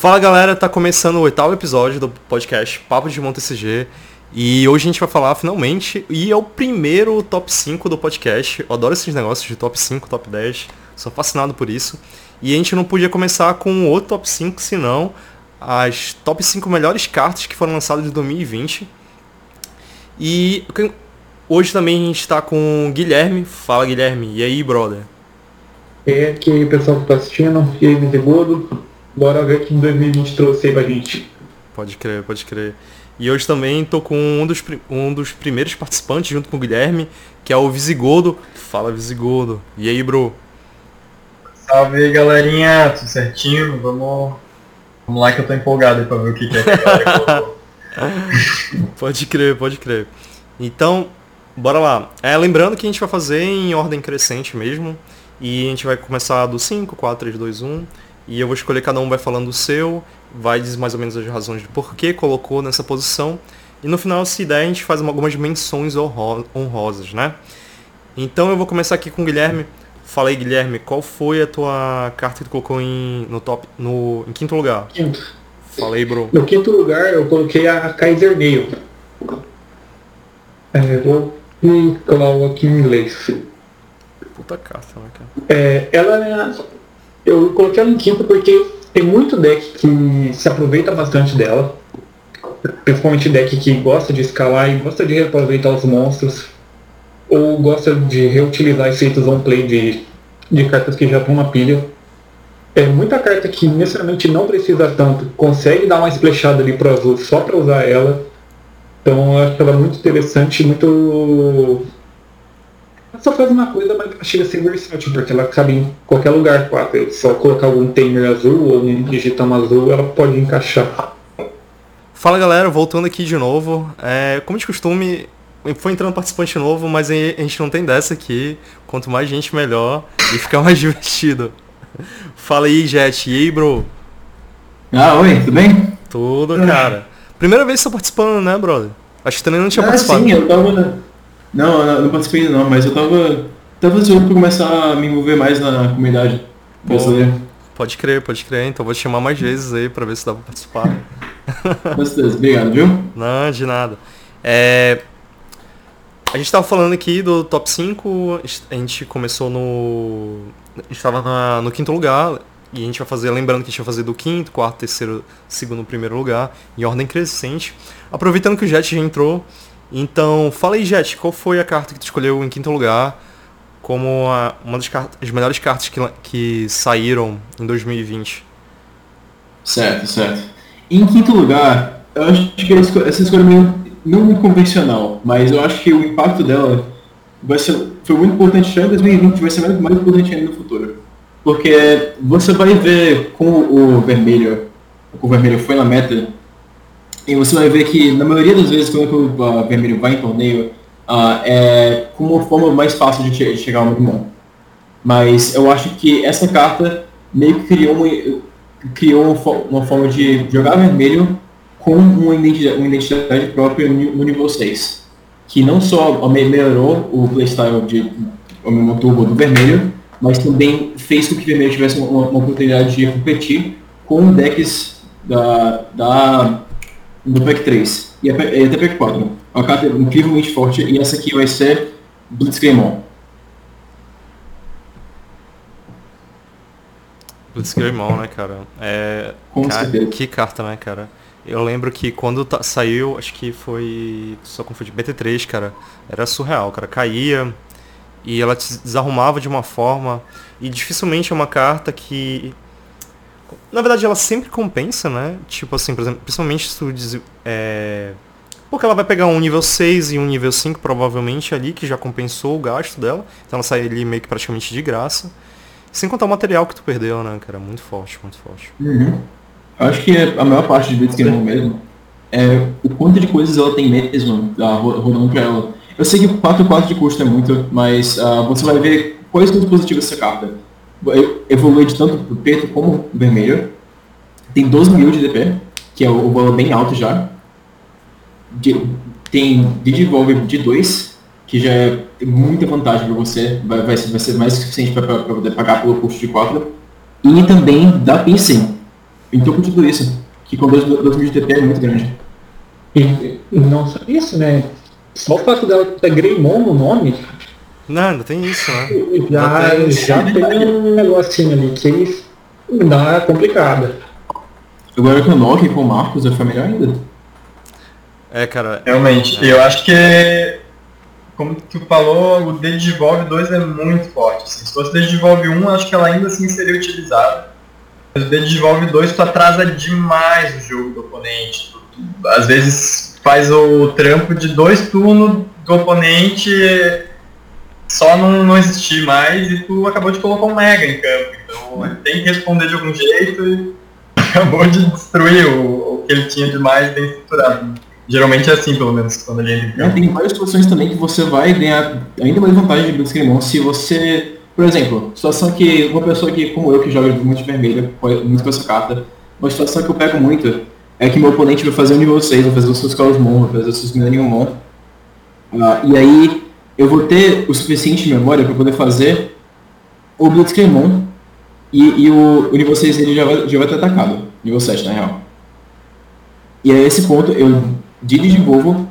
Fala galera, tá começando o oitavo episódio do podcast Papo de MonteCG e hoje a gente vai falar finalmente, e é o primeiro top 5 do podcast. Eu adoro esses negócios de top 5, top 10, sou fascinado por isso. E a gente não podia começar com outro top 5, senão as top 5 melhores cartas que foram lançadas de 2020. E hoje também a gente está com o Guilherme. Fala Guilherme, e aí brother? E aí, pessoal que tá assistindo, e aí Visigodo, bora ver o que 2020 trouxe aí pra gente. Pode crer, pode crer. E hoje também tô com um dos, um dos primeiros participantes junto com o Guilherme, que é o Visigodo. Fala Visigodo. E aí, bro? Salve aí, galerinha. Tudo certinho? Vamos, vamos lá que eu tô empolgado aí pra ver o que, que é que Pode crer, pode crer. Então, bora lá. É, lembrando que a gente vai fazer em ordem crescente mesmo. E a gente vai começar do 5, 4, 3, 2, 1. E eu vou escolher, cada um vai falando o seu, vai dizer mais ou menos as razões de por que colocou nessa posição. E no final, se der, a gente faz algumas menções honrosas, né? Então eu vou começar aqui com o Guilherme. Fala aí, Guilherme, qual foi a tua carta que tu colocou em, no top, no, em quinto lugar? Quinto. Fala aí, bro. No quinto lugar eu coloquei a Kaiser Nail. É, vou colocar aqui em inglês. Puta carta, né, cara? É, ela é eu coloquei ela em quinto porque tem muito deck que se aproveita bastante dela. Principalmente deck que gosta de escalar e gosta de reaproveitar os monstros. Ou gosta de reutilizar efeitos on-play de, de cartas que já estão na pilha. É muita carta que necessariamente não precisa tanto, consegue dar uma splashada ali pro azul só para usar ela. Então eu acho ela muito interessante, muito só faz uma coisa, mas chega a ser versátil, porque ela cabe em qualquer lugar. Quatro. Só colocar algum tamer azul ou um digitão azul, ela pode encaixar. Fala galera, voltando aqui de novo. É, como de costume, foi entrando participante novo, mas a gente não tem dessa aqui. Quanto mais gente, melhor. E fica mais divertido. Fala aí, Jet. E aí, bro? Ah, oi, tudo bem? Tudo, cara. Primeira vez que você tá participando, né, brother? Acho que também não tinha ah, participado. Sim, eu tava. Não, não, não participei ainda não, mas eu tava, tava ansioso pra começar a me envolver mais na comunidade brasileira. Pode crer, pode crer. Então vou te chamar mais vezes aí pra ver se dá pra participar. Com certeza, obrigado, viu? Não, de nada. É... A gente tava falando aqui do top 5, a gente começou no. A gente tava na, no quinto lugar, e a gente vai fazer, lembrando que a gente vai fazer do quinto, quarto, terceiro, segundo, primeiro lugar, em ordem crescente. Aproveitando que o Jet já entrou, então, fala aí, Jet, qual foi a carta que tu escolheu em quinto lugar como a, uma das cartas, as melhores cartas que, que saíram em 2020? Certo, certo. Em quinto lugar, eu acho que essa escolha é meio, não muito convencional, mas eu acho que o impacto dela vai ser, foi muito importante já em 2020, vai ser mais, mais importante ainda no futuro. Porque você vai ver com o vermelho, o vermelho foi na meta e você vai ver que, na maioria das vezes, quando o uh, vermelho vai em torneio, uh, é com uma forma mais fácil de, de chegar ao bom. Mas eu acho que essa carta meio que criou uma, criou uma forma de jogar vermelho com uma identidade, uma identidade própria no nível 6. Que não só melhorou o playstyle de turbo do vermelho, mas também fez com que o vermelho tivesse uma, uma oportunidade de competir com decks da, da do pack 3 e até pack 4. Uma carta incrivelmente forte e essa aqui vai ser Blitzgreymon. Blitzgreymon, né, cara? É... Com certeza. Que carta, né, cara? Eu lembro que quando saiu, acho que foi. Só confundi. BT3, cara. Era surreal, cara. Caía e ela te desarrumava de uma forma. E dificilmente é uma carta que na verdade, ela sempre compensa, né? Tipo assim, por exemplo, principalmente se tu diz, é... Porque ela vai pegar um nível 6 e um nível 5, provavelmente, ali, que já compensou o gasto dela. Então ela sai ali meio que praticamente de graça. Sem contar o material que tu perdeu, né, cara? Muito forte, muito forte. Uhum. Eu acho que a maior parte de Blitzkrieg mesmo é o quanto de coisas ela tem mesmo uh, rodando pra ela. Eu sei que 4 4 de custo é muito, mas uh, você vai ver quais são os positivos dessa carta evolui de tanto preto como vermelho. Tem 12 mil de DP, que é o valor bem alto já. De, tem Digivolve de 2, que já é muita vantagem para você, vai, vai, vai, ser mais suficiente para poder pagar pelo custo de 4. E também da Pincel, Então por tudo isso, que com 2 mil de TP é muito grande. E não só isso, né? Só o fato dela ter Greymon no nome. Não, ainda tem isso, né? Já, tem, já tem um negocinho ali que dá complicada. Agora com o Nokia e com o Marcos foi melhor ainda. É, cara. Realmente. É. Eu acho que, como tu falou, o Digivolve 2 é muito forte. Assim. Se fosse o Digivolve 1, acho que ela ainda assim seria utilizada. Mas o Digivolve 2 tu atrasa demais o jogo do oponente. Tu, tu, às vezes faz o trampo de dois turnos do oponente só não, não existir mais e tu acabou de colocar um mega em campo. Então tem que responder de algum jeito e acabou de destruir o, o que ele tinha de mais bem estruturado. Geralmente é assim, pelo menos, quando ele entra em campo. Tem várias situações também que você vai ganhar ainda mais vantagem de Blitzkrieg se você... Por exemplo, situação que uma pessoa que, como eu, que joga muito vermelho, muito com essa carta, uma situação que eu pego muito é que meu oponente vai fazer o nível 6, vai fazer os seus Mon, vai fazer os seus Millennium Mon. Uh, e aí eu vou ter o suficiente memória para poder fazer o Blitzkrieg e, e o, o nível 6 dele já vai, já vai ter atacado. Nível 7, na real. E a esse ponto eu desenvolvo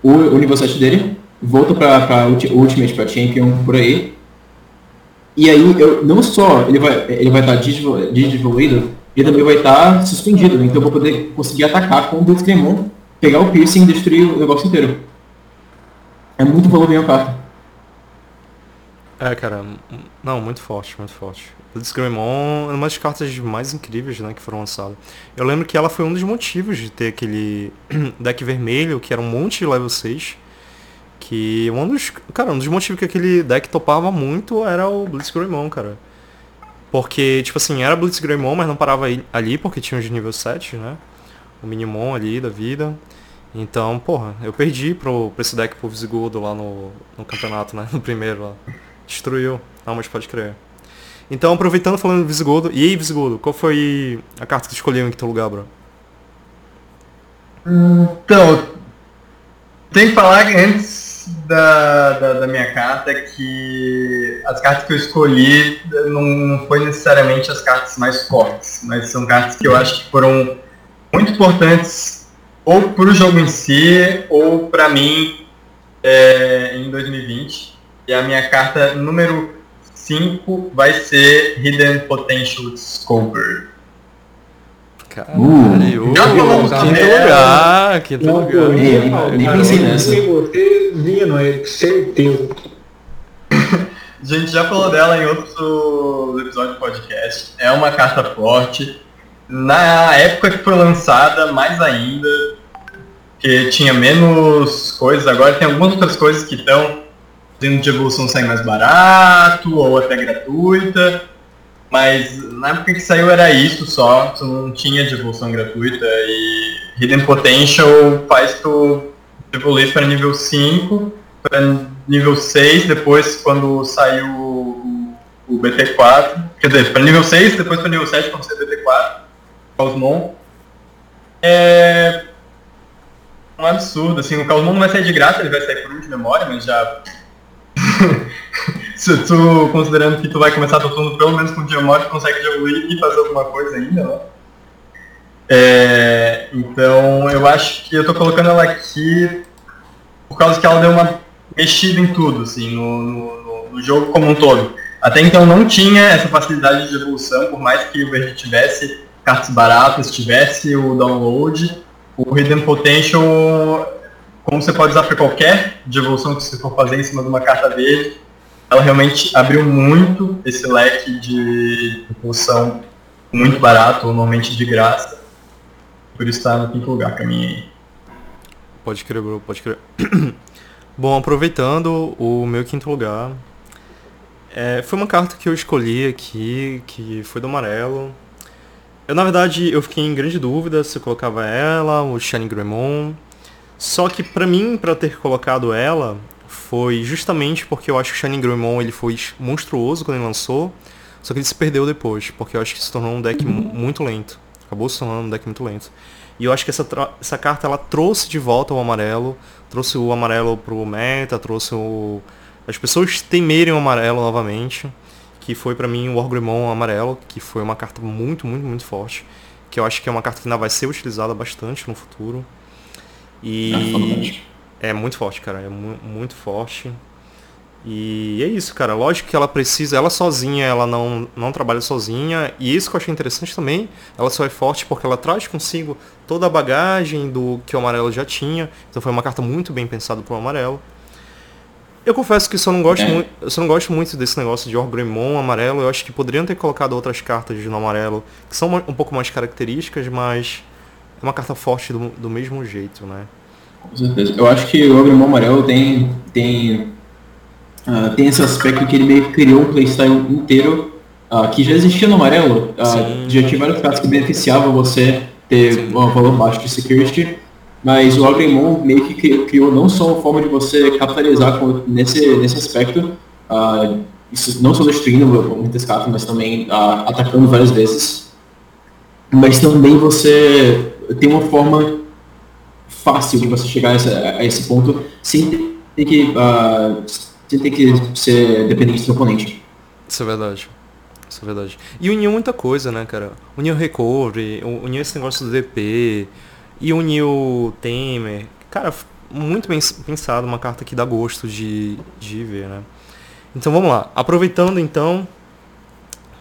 o, o nível 7 dele, volto para Ultimate, para Champion, por aí. E aí, eu, não só ele vai ele vai estar tá desenvolvido, ele também vai estar tá suspendido. Então eu vou poder conseguir atacar com o Blitzcremon, pegar o piercing e destruir o negócio inteiro. É muito volume a carta. É, cara, não, muito forte, muito forte. Blitzcremon é uma das cartas mais incríveis, né, que foram lançadas. Eu lembro que ela foi um dos motivos de ter aquele deck vermelho, que era um monte de level 6. Que um dos, cara, um dos motivos que aquele deck topava muito era o Blitzcremon, cara. Porque, tipo assim, era Blitzcremon, mas não parava ali porque tinha os de nível 7, né? O Minimon ali da vida. Então, porra, eu perdi pro, pra esse deck pro Visigodo lá no, no campeonato, né? No primeiro lá. Destruiu. Ah, mas pode crer. Então, aproveitando falando do Visigodo, e aí, Visigodo, qual foi a carta que tu escolheu em que lugar, bro? Então, tem que falar antes da, da, da, minha carta que as cartas que eu escolhi não, não foi necessariamente as cartas mais fortes, mas são cartas que eu acho que foram muito importantes ou para o jogo em si ou para mim é, em 2020. E a minha carta número 5 vai ser Hidden Potential Discover. Caralho, uh, já falamos quinto lugar, não, lugar. Nem, nem pensei nessa. Você vindo, é certeza. A gente já falou dela em outro episódio do podcast. É uma carta forte. Na época que foi lançada, mais ainda, que tinha menos coisas. Agora tem algumas outras coisas que estão dentro de evolução sair mais barato ou até gratuita. Mas na época que saiu era isso só, tu não tinha de evolução gratuita e Hidden Potential faz tu evoluir para nível 5, para nível 6, depois quando saiu o, o BT4, quer dizer, para nível 6, depois para nível 7 quando saiu o BT4, Cosmon. É um absurdo, assim, o Cosmon não vai sair de graça, ele vai sair por um de memória, mas já se tu, considerando que tu vai começar teu turno pelo menos com o Diamante, consegue evoluir e fazer alguma coisa ainda, né? É, então eu acho que eu tô colocando ela aqui por causa que ela deu uma mexida em tudo, assim, no, no, no jogo como um todo. Até então não tinha essa facilidade de evolução, por mais que o Verde tivesse cartas baratas, tivesse o download, o Hidden Potential como você pode usar para qualquer de evolução que você for fazer em cima de uma carta verde, ela realmente abriu muito esse leque de evolução muito barato, normalmente de graça. Por isso está no quinto lugar para mim. Pode crer, bro, pode crer. Bom, aproveitando o meu quinto lugar, é, foi uma carta que eu escolhi aqui, que foi do amarelo. Eu, na verdade, eu fiquei em grande dúvida se eu colocava ela, o Shining Gremon, só que para mim, para ter colocado ela, foi justamente porque eu acho que o Shining Greymon ele foi monstruoso quando ele lançou, só que ele se perdeu depois, porque eu acho que se tornou um deck muito lento. Acabou se tornando um deck muito lento. E eu acho que essa, essa carta ela trouxe de volta o amarelo, trouxe o amarelo pro meta, trouxe o... as pessoas temerem o amarelo novamente, que foi para mim o Orgrimmon amarelo, que foi uma carta muito, muito, muito forte. que eu acho que é uma carta que ainda vai ser utilizada bastante no futuro. É E fantástico. é muito forte, cara. É mu- muito forte. E é isso, cara. Lógico que ela precisa, ela sozinha, ela não, não trabalha sozinha. E isso que eu achei interessante também. Ela só é forte porque ela traz consigo toda a bagagem do que o amarelo já tinha. Então foi uma carta muito bem pensada pro amarelo. Eu confesso que só não gosto, É. muito, eu só não gosto muito desse negócio de Orgrimmon amarelo. Eu acho que poderiam ter colocado outras cartas no amarelo que são um pouco mais características, mas é uma carta forte do, do mesmo jeito, né? Com certeza. Eu acho que o Agrimon Amarelo tem, tem, ah, tem esse aspecto que ele meio que criou um playstyle inteiro ah, que já existia no amarelo. Ah, Sim. já cartas que beneficiavam você ter um valor baixo de security, mas o Agrimon meio que cri- criou não só uma forma de você capitalizar com- nesse, nesse aspecto, ah, isso não só destruindo muitas cartas, mas também ah, atacando várias vezes, mas também você tem uma forma fácil de você chegar a, essa- a esse ponto sem ter que, ah, sem ter que ser dependente do oponente. Isso é verdade. Isso é verdade. E uniu muita coisa, né, cara? Uniu recovery, uniu esse negócio do DP, e uniu Temer. Cara, muito bem pensado, uma carta que dá gosto de, de ver, né? Então vamos lá. Aproveitando então,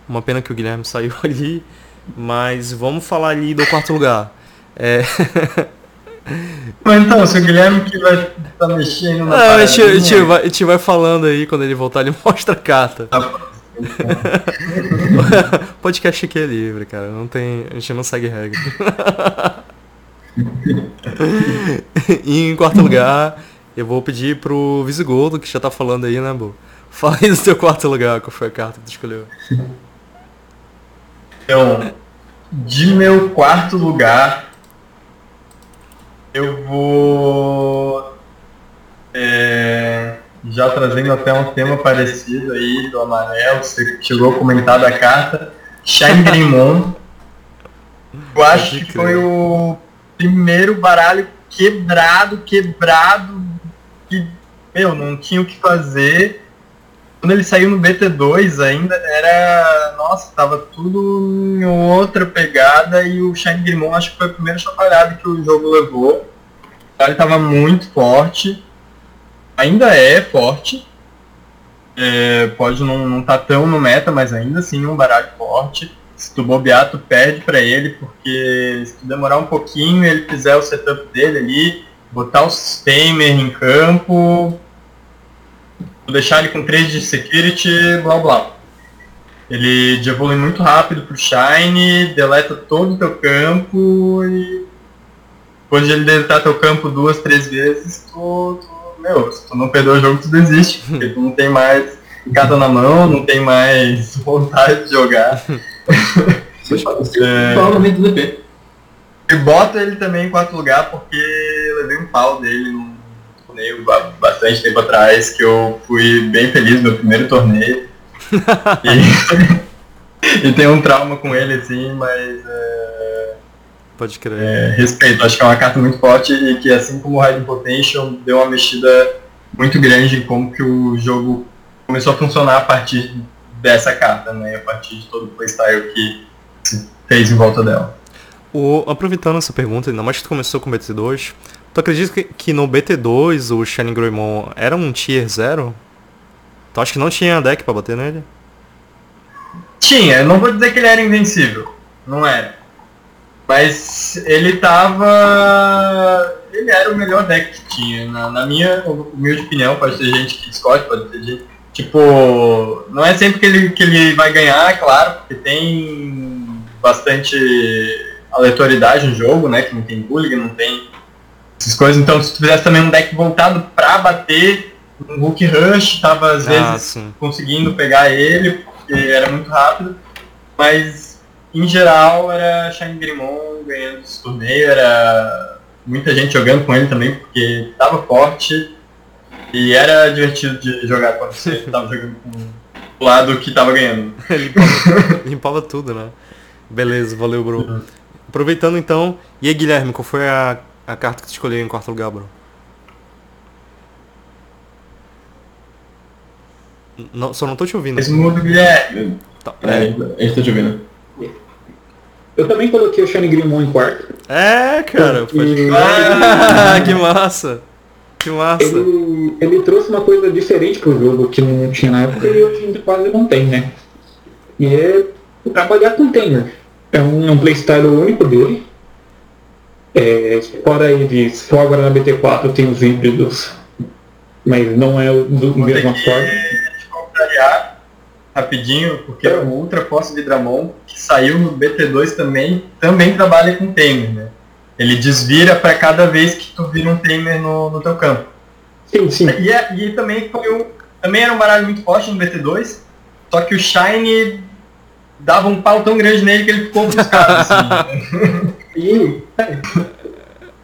uma pena que o Guilherme saiu ali, mas vamos falar ali do quarto lugar. É, Mas então, se o Guilherme que vai estar mexendo na Ah, a, gente, a, gente vai, a gente vai falando aí, quando ele voltar ele mostra a carta. Podcast aqui é livre, cara. Não tem. A gente não segue regra. e em quarto lugar, eu vou pedir pro Visigodo, que já tá falando aí, né, Bo? Fala aí do seu quarto lugar, qual foi a carta que tu escolheu? Então, de meu quarto lugar, eu vou. é, já trazendo até um tema parecido aí do amarelo, você chegou a comentar da carta, Shine Grimon. Eu acho que foi o primeiro baralho quebrado, quebrado, que, meu, não tinha o que fazer. Quando ele saiu no BT2 ainda era. Nossa, tava tudo em outra pegada e o Shine Grimon acho que foi a primeira chacoalhada que o jogo levou. Ele tava muito forte. Ainda é forte. É, pode não, não tá tão no meta, mas ainda assim um baralho forte. Se tu bobear, tu perde pra ele, porque se tu demorar um pouquinho ele fizer o setup dele ali, botar o Tamer em campo, deixar ele com 3 de security, blá blá. Ele evolui muito rápido pro Shine, deleta todo o teu campo e de ele deletar teu campo duas, três vezes, tu, tu- meu, se tu não perdeu o jogo, tu desiste, porque tu não tem mais carta na mão, não tem mais vontade de jogar. É. Também do DP. E boto ele também em quarto lugar porque eu levei um pau dele num torneio ba- bastante tempo atrás, que eu fui bem feliz no meu primeiro torneio. e, e tenho um trauma com ele assim, mas é, Pode crer. é, respeito. Acho que é uma carta muito forte e que assim como o Hiding Potential deu uma mexida muito grande em como que o jogo começou a funcionar a partir dessa carta, né? A partir de todo o playstyle que se fez em volta dela. O, aproveitando essa pergunta, ainda mais que tu começou com o BT2, tu acredita que, que no BT2 o Shining Greymon era um tier 0? Tu acha que não tinha deck pra bater nele? Tinha, não vou dizer que ele era invencível, não era. Mas ele tava. Ele era o melhor deck que tinha. Na, na minha humilde opinião, pode ter gente que discorde, pode ter gente. Tipo, não é sempre que ele, que ele vai ganhar, claro, porque tem bastante aleatoriedade no jogo, né? Que não tem bullying, não tem essas coisas. Então se tu fizesse também um deck voltado pra bater, um Hulk Rush tava às vezes Ah, sim. conseguindo pegar ele, porque era muito rápido, mas em geral era Shine Grimon ganhando esse torneio, era muita gente jogando com ele também, porque tava forte e era divertido de jogar quando você tava jogando com o lado que tava ganhando. limpava, limpava tudo, né? Beleza, valeu, bro. Aproveitando então, e aí Guilherme, qual foi a, a carta que tu escolheu em quarto lugar, bro? Não, só não tô te ouvindo. Esse mundo Guilherme. Tá, É, a gente tá te ouvindo. Eu também coloquei o Shane Grimon em quarto. É, cara. Pode... E- Ah, que massa. Que massa. Ele, ele trouxe uma coisa diferente pro jogo que não tinha na época e hoje quase não tem, né? E é trabalhar com Tamer. É um, é um playstyle único dele. É, fora ele, só agora na BT4 tem os híbridos, mas não é o do Vou ter mesma forma. te contrariar rapidinho, porque o Ultra Force de Dramon, que saiu no BT2 também, também trabalha com Tamer, né? Ele desvira para cada vez que tu vira um Tamer no, no teu campo. Sim, sim. E, é- e também foi um, também era um baralho muito forte no BT2, só que o Shine dava um pau tão grande nele que ele ficou ofuscado, assim. E,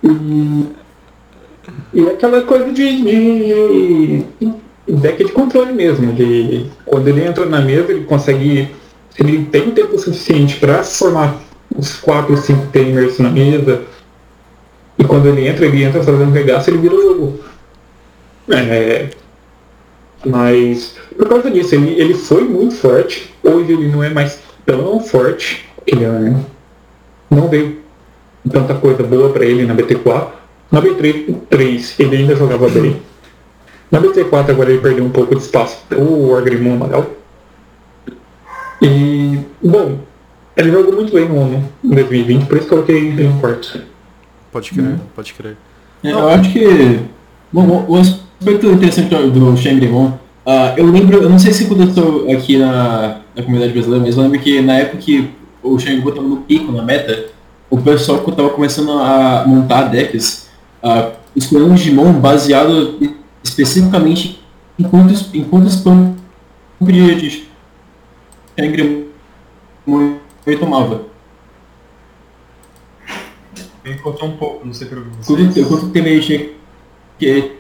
e, e aquela coisa de, de deck de controle mesmo. De, quando ele entra na mesa, ele consegue. Ele tem tempo suficiente para formar os 4 ou 5 tamers na mesa. E quando ele entra, ele entra fazendo regaço ele vira o jogo. É, mas por causa disso, ele, ele foi muito forte. Hoje ele não é mais tão forte. Ele é, não veio tanta coisa boa para ele na BT4. Na BT3 3, ele ainda jogava bem. Na BT4 agora ele perdeu um pouco de espaço o Agrimon Amaral. E, bom, ele jogou muito bem no ano em 2020, por isso coloquei ele em quarto. Pode crer, pode crer. É, eu acho que. Bom, o- aspecto interessante do- Shangri-Mon, ah, eu lembro, eu não sei se aconteceu aqui na, na comunidade brasileira, mas eu lembro que na época que o Shangri-Mon estava no pico, na meta, o pessoal que estava começando a montar decks, ah, escolhendo um Digimon baseado especificamente em quantos, em quantos de Shangri-Mon ele tomava. Me cortou um pouco, não sei Quanto, vocês. quanto tempo ele tinha que,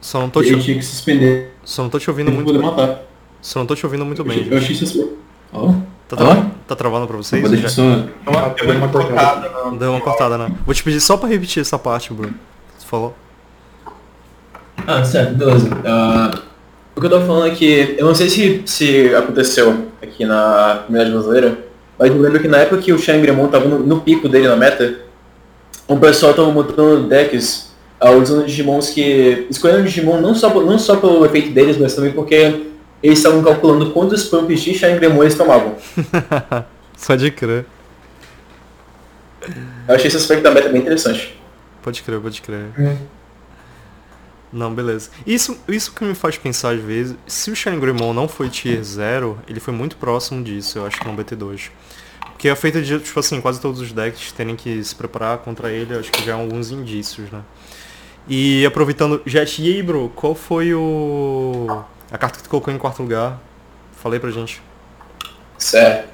Só não tô ele te, tinha que suspender só não tô te ouvindo muito bem. matar. Só não tô te ouvindo muito Eu bem. achei- Eu achei isso. Ó. Tá, tra... tá travando pra vocês? Eu só. Eu dei uma cortada na- Deu uma cortada, né? Vou te pedir só pra repetir essa parte, Bruno. Você falou? Ah, certo, beleza. Ah, o que eu tô falando é que, eu não sei se, se aconteceu aqui na comunidade brasileira, mas eu lembro que na época que o Shangri-Mon tava no, no pico dele na meta, o pessoal tava montando decks ah, usando Digimons que. escolhendo Digimon não só, não só pelo efeito deles, mas também porque eles estavam calculando quantos pumps de Shangri-Mon eles tomavam. Só de crer. Eu achei esse aspecto da meta bem interessante. Pode crer, pode crer. É. Não, beleza. Isso, isso que me faz pensar às vezes, se o Shining Greymon não foi tier 0, ele foi muito próximo disso, eu acho que no BT2. Porque é feito de, tipo assim, quase todos os decks terem que se preparar contra ele, acho que já há alguns indícios, né? E aproveitando, Jet, e aí, bro, qual foi o... a carta que tu colocou em quarto lugar? Falei pra gente. Certo,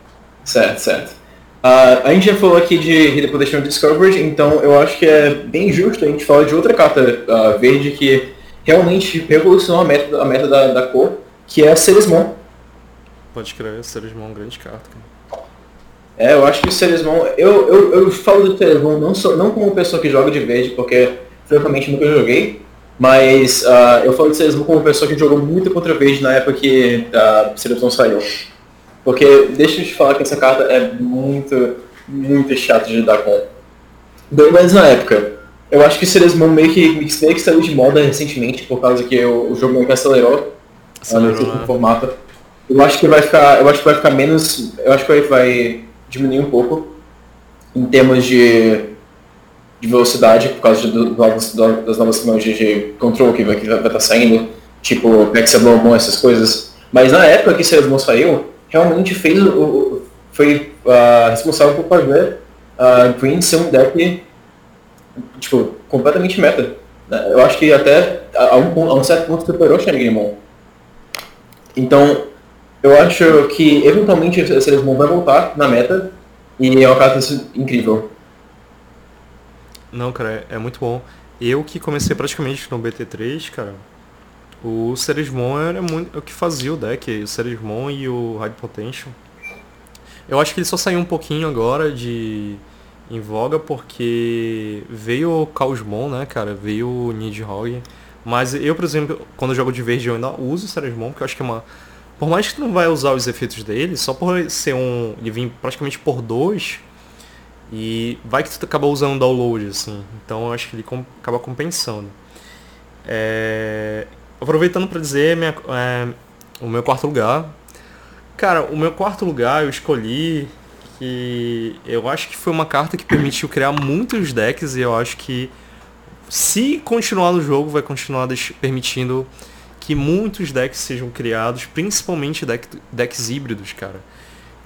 certo, certo. Ah, a gente já falou aqui de Redeposition Discovery, então eu acho que é bem justo a gente falar de outra carta ah, verde que realmente revolucionou a meta, a meta da, da cor, que é a Ceresmon. Pode crer, Ceresmon é uma grande carta, cara. É, eu acho que o Ceresmon, eu, eu, eu falo do Ceresmon não, só, não como pessoa que joga de verde, porque francamente nunca joguei, mas ah, eu falo do Ceresmon como pessoa que jogou muito contra verde na época que a Ceresmon saiu. Porque deixa eu te falar que essa carta é muito, muito chata de lidar com. Bem, mas na época, eu acho que o Ceresmon meio que, meio que saiu de moda recentemente, por causa que o, o jogo meio que acelerou, Acelerou, acelerou né? formato. Eu acho que vai ficar. Eu acho que vai ficar menos. Eu acho que vai, vai diminuir um pouco em termos de, de velocidade, por causa de, do- do- das novas tecnologias de controle que vai estar tá saindo, tipo Pexablomon, essas coisas. Mas na época que Ceresmon saiu, realmente fez o, o- foi ah, responsável por fazer a Green ser um deck tipo, completamente meta. Eu acho que até a um, a um certo ponto superou Shangri-Mon. Então, eu acho que eventualmente esse Ceresmon vai voltar na meta e é uma carta incrível. Não, cara, é muito bom. Eu que comecei praticamente no BT3, cara, o Ceresmon era muito é o que fazia o deck, o Ceresmon e o High Potential. Eu acho que ele só saiu um pouquinho agora de em voga porque veio o Caosmon, né, cara, veio o Nidhogg. Mas eu, por exemplo, quando eu jogo de verde eu ainda uso o Ceresmon, porque eu acho que é uma por mais que tu não vai usar os efeitos dele, só por ser um. ele vir praticamente por dois, E vai que tu acaba usando download, assim. Então eu acho que ele com, acaba compensando. É, aproveitando para dizer minha, é, o meu quarto lugar. Cara, o meu quarto lugar eu escolhi que eu acho que foi uma carta que permitiu criar muitos decks e eu acho que se continuar no jogo vai continuar permitindo que muitos decks sejam criados, principalmente deck, decks híbridos, cara.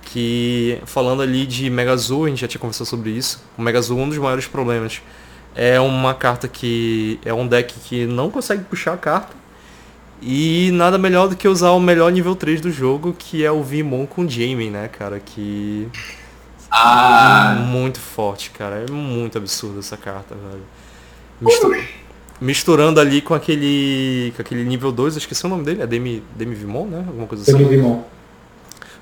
Que falando ali de Megazoo, a gente já tinha conversado sobre isso. O Megazoo, um dos maiores problemas é uma carta que é um deck que não consegue puxar a carta. E nada melhor do que usar o melhor nível 3 do jogo, que é o Vimon com Jamie, né, cara? Que. Ah! É muito forte, cara. É muito absurdo essa carta, velho. Mistur... Misturando ali com aquele. com aquele nível 2, eu esqueci o nome dele, é Demi, Demi Vimon, né? Alguma coisa assim. Demi Vimon.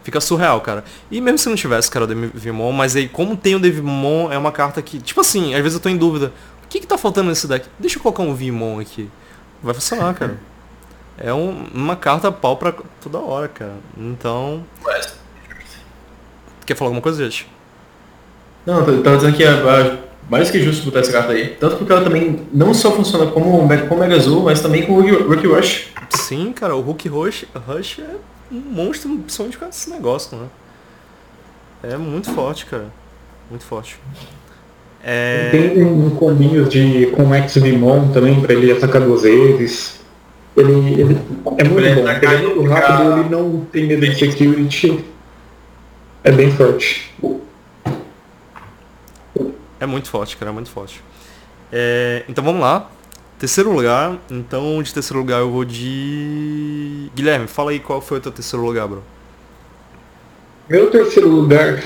Fica surreal, cara. E mesmo se não tivesse, cara, o Devimon, mas aí como tem o Devimon, é uma carta que, tipo assim, às vezes eu tô em dúvida. O que que tá faltando nesse deck? Deixa eu colocar um Vimon aqui. Vai funcionar, cara. É um, uma carta pau pra toda hora, cara. Então. Quer falar alguma coisa, gente? Não, eu tava dizendo que é mais que justo botar essa carta aí. Tanto porque ela também não só funciona como, como Mega Azul, mas também com o Rookie Rush. Sim, cara, o Hulk Rush, Rush é um monstro, principalmente com esse negócio, né? É muito forte, cara. Muito forte. É... Tem um combinho de com X Vimon também, pra ele atacar duas vezes. Ele, ele é muito ele bom. Ele é muito rápido, ele não tem medo de security. É bem forte. É muito forte, cara, é muito forte. É, então vamos lá. Terceiro lugar, então de terceiro lugar eu vou de. Guilherme, fala aí qual foi o teu terceiro lugar, bro. Meu terceiro lugar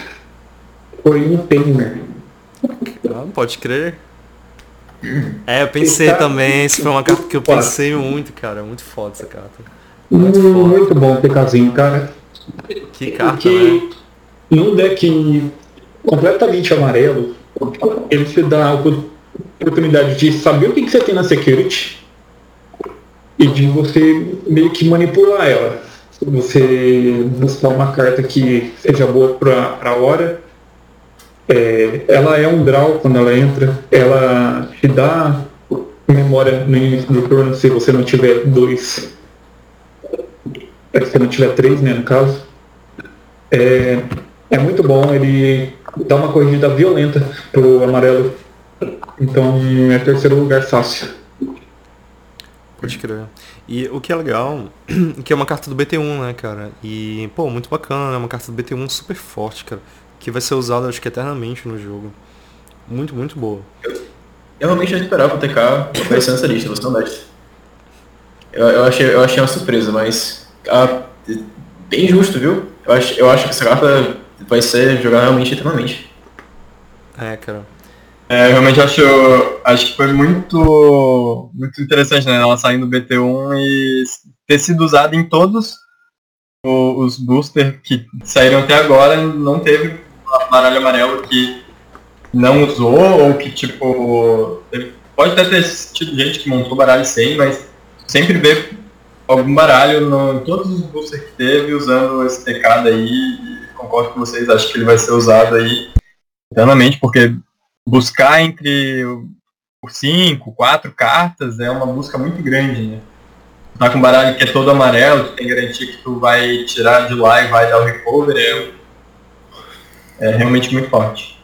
foi um Tamer. Ah, pode crer. É, eu pensei também, isso foi uma carta que eu pensei muito, cara. Muito foda essa carta. Muito, muito, bom TKzinho, cara. Que carta, Porque né? em um deck completamente amarelo, ele te dá oportunidade de saber o que, que você tem na security e de você meio que manipular ela. Você buscar uma carta que seja boa para a hora. É, ela é um draw quando ela entra. Ela te dá memória no início do turno se você não tiver dois. Se você não tiver três, né, no caso. É, é muito bom, ele dá uma corrida violenta pro amarelo então é terceiro lugar fácil. Pode crer. E o que é legal, que é uma carta do BT1, né, cara? E, pô, muito bacana, né? Uma carta do BT1 super forte, cara. Que vai ser usada, acho que eternamente no jogo. Muito, muito boa. Eu, eu realmente já esperava o TK aparecer nessa lista, você não honesto. Eu, eu, achei, eu achei uma surpresa, mas. Ah, bem justo, viu? Eu acho, eu acho que essa carta vai ser jogada realmente eternamente. É, cara. É, realmente acho, acho que foi muito, muito interessante, né? Ela saindo do BT1 e ter sido usada em todos os boosters que saíram até agora, não teve baralho amarelo que não usou, ou que tipo. Pode até ter tido gente que montou baralho sem, mas sempre vê algum baralho no, em todos os boosters que teve usando esse TK daí. Concordo com vocês, acho que ele vai ser usado aí eternamente, porque buscar entre cinco, quatro cartas é uma busca muito grande, né? Tá com um baralho que é todo amarelo, tu tem garantia que tu vai tirar de lá e vai dar o recover, é, é realmente muito forte.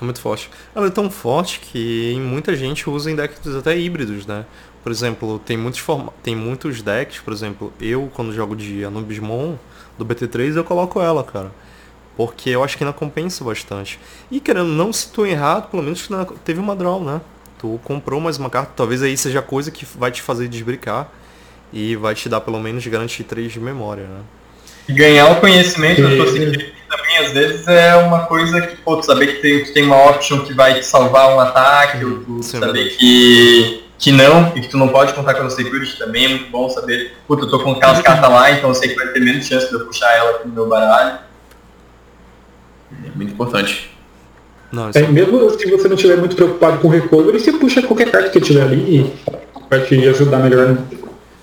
É muito forte. Ela é tão forte que muita gente usa em decks até híbridos, né? Por exemplo, tem muitos, forma... tem muitos decks, por exemplo, eu quando jogo de Anubismon do BT3 eu coloco ela, cara. Porque eu acho que ainda compensa bastante. E querendo não, se tu errado, pelo menos teve uma draw, né? Tu comprou mais uma carta, talvez aí seja coisa que vai te fazer desbricar e vai te dar pelo menos garantir 3 de memória, né? E ganhar o conhecimento da tua security também, às vezes, é uma coisa que, pô, tu saber que tem, tu tem uma option que vai te salvar um ataque, ou tu Sim, saber que, que não, e que tu não pode contar com a security também, é muito bom saber, puta, eu tô com aquelas cartas lá, então eu sei que vai ter menos chance de eu puxar ela aqui no meu baralho. É muito importante. Não, é, mesmo se você não estiver muito preocupado com o recovery, você puxa qualquer carta que tiver ali e vai te ajudar melhor.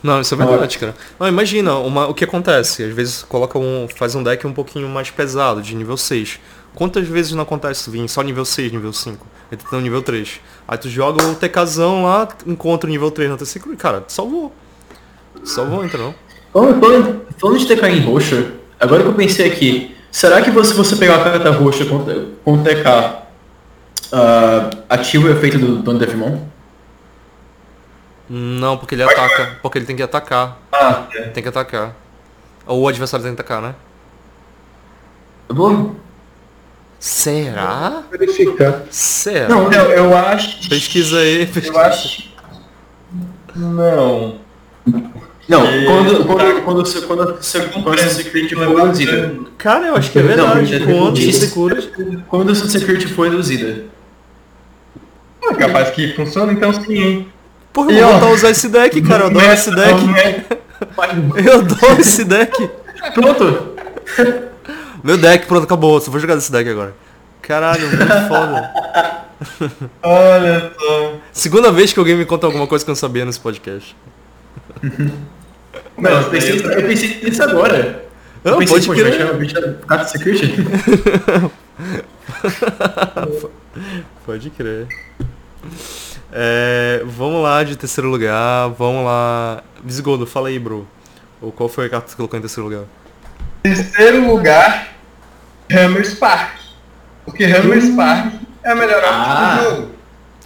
Não, isso é verdade, cara. Não, imagina, uma, o que acontece? Às vezes coloca um. faz um deck um pouquinho mais pesado, de nível 6. Quantas vezes não acontece vir só nível 6, nível 5? Aí tu tá no nível 3. Aí tu joga o TKzão lá, encontra o nível 3 na TC Cara, salvou. Salvou, entendeu? Falando, de TK em roxo, agora que eu pensei aqui, será que você, você pegar a carta roxa com, com TK uh, ativa o efeito do Don Devimon? Não, porque ele ataca. Porque ele tem que atacar. Ah, é. Tem que atacar. Ou o adversário tem que atacar, né? Eu vou. Será? Verificar. Será? Não, eu, eu acho. Pesquisa aí, pesquisa. Eu acho. Não. Não, E- quando, quando, quando você quando você quando essa security foi reduzida. Cara, eu acho que é verdade. não, Quando isso. você cura. Quando essa security foi reduzida. É capaz que funciona, então sim, hein? Porra, eu vou voltar a usar esse deck, cara. Eu adoro é- esse deck. é- Eu adoro esse deck. Pronto! Meu deck, pronto, acabou. Só vou jogar desse deck agora. Caralho, muito foda. Olha só. Segunda vez que alguém me conta alguma coisa que eu não sabia nesse podcast. Não, eu pensei, eu pensei nisso agora. Não, eu pensei, pode crer. chamar o bicho da carta security? Pode crer. É, vamos lá de terceiro lugar, vamos lá. Visigodo, fala aí, bro. Ou qual foi a carta que você colocou em terceiro lugar? Terceiro lugar, Hammer Spark. Porque Hammer Spark é a melhor Ah. do jogo.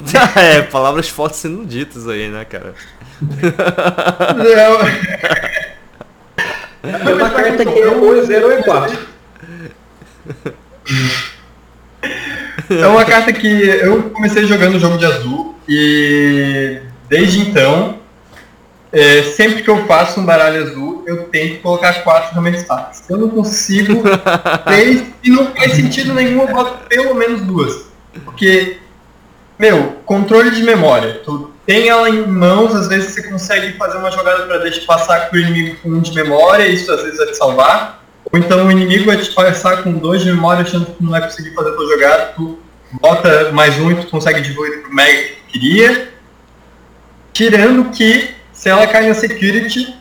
é, palavras fortes sendo ditas aí, né, cara? Não, É uma carta que é ou é 0 ou 4. É uma carta que eu comecei jogando o jogo de azul e desde então, é, sempre que eu faço um baralho azul, eu tento colocar quatro Sparks. Se eu não consigo três e não faz sentido nenhum, eu boto pelo menos duas. Porque, meu, controle de memória. Tu tem ela em mãos, às vezes você consegue fazer uma jogada para deixar passar com o inimigo com um de memória, isso às vezes vai te salvar. Ou então o inimigo vai te passar com dois de memória achando que tu não vai conseguir fazer a tua jogada, tu bota mais um e tu consegue devolver pro mega que tu queria. Tirando que, se ela cai na security,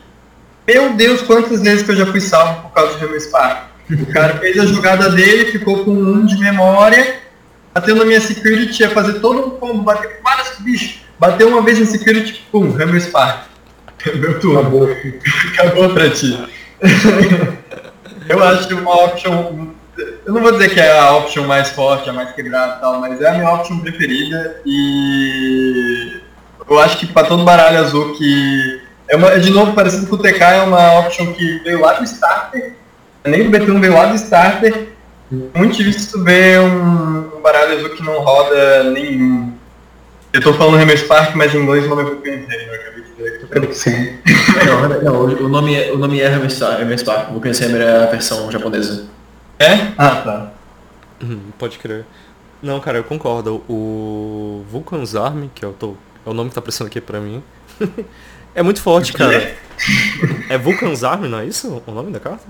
meu Deus, quantas vezes que eu já fui salvo por causa do Hammer Spark. O cara fez a jogada dele, ficou com um de memória, bateu na minha security, ia fazer todo um combo, bateu com vários bichos. Bateu uma vez na security, pum, Hammer Spark. Meu turno. Acabou. Acabou pra ti. eu acho uma option. Eu não vou dizer que é a option mais forte, a mais quebrada e tal, mas é a minha option preferida e eu acho que pra todo baralho azul que. É, uma, é de novo parecido com o TK, é uma option que veio lá do starter, nem do B1 veio lá do starter. Muito difícil tu ver um, um baralho azul que não roda nenhum. Eu tô falando Hammer Spark, mas em inglês o nome é diferente, eu acabei de ver aqui. Sim. Não, não, o nome é, o nome é Hammer Spark, conhecer é a versão japonesa. É? Ah, tá. Uhum, Pode crer. Não, cara, eu concordo. O Vulcan's Army, que é o, to- é o nome que tá aparecendo aqui pra mim, é muito forte, cara. É Vulcan's Army, não é isso o nome da carta?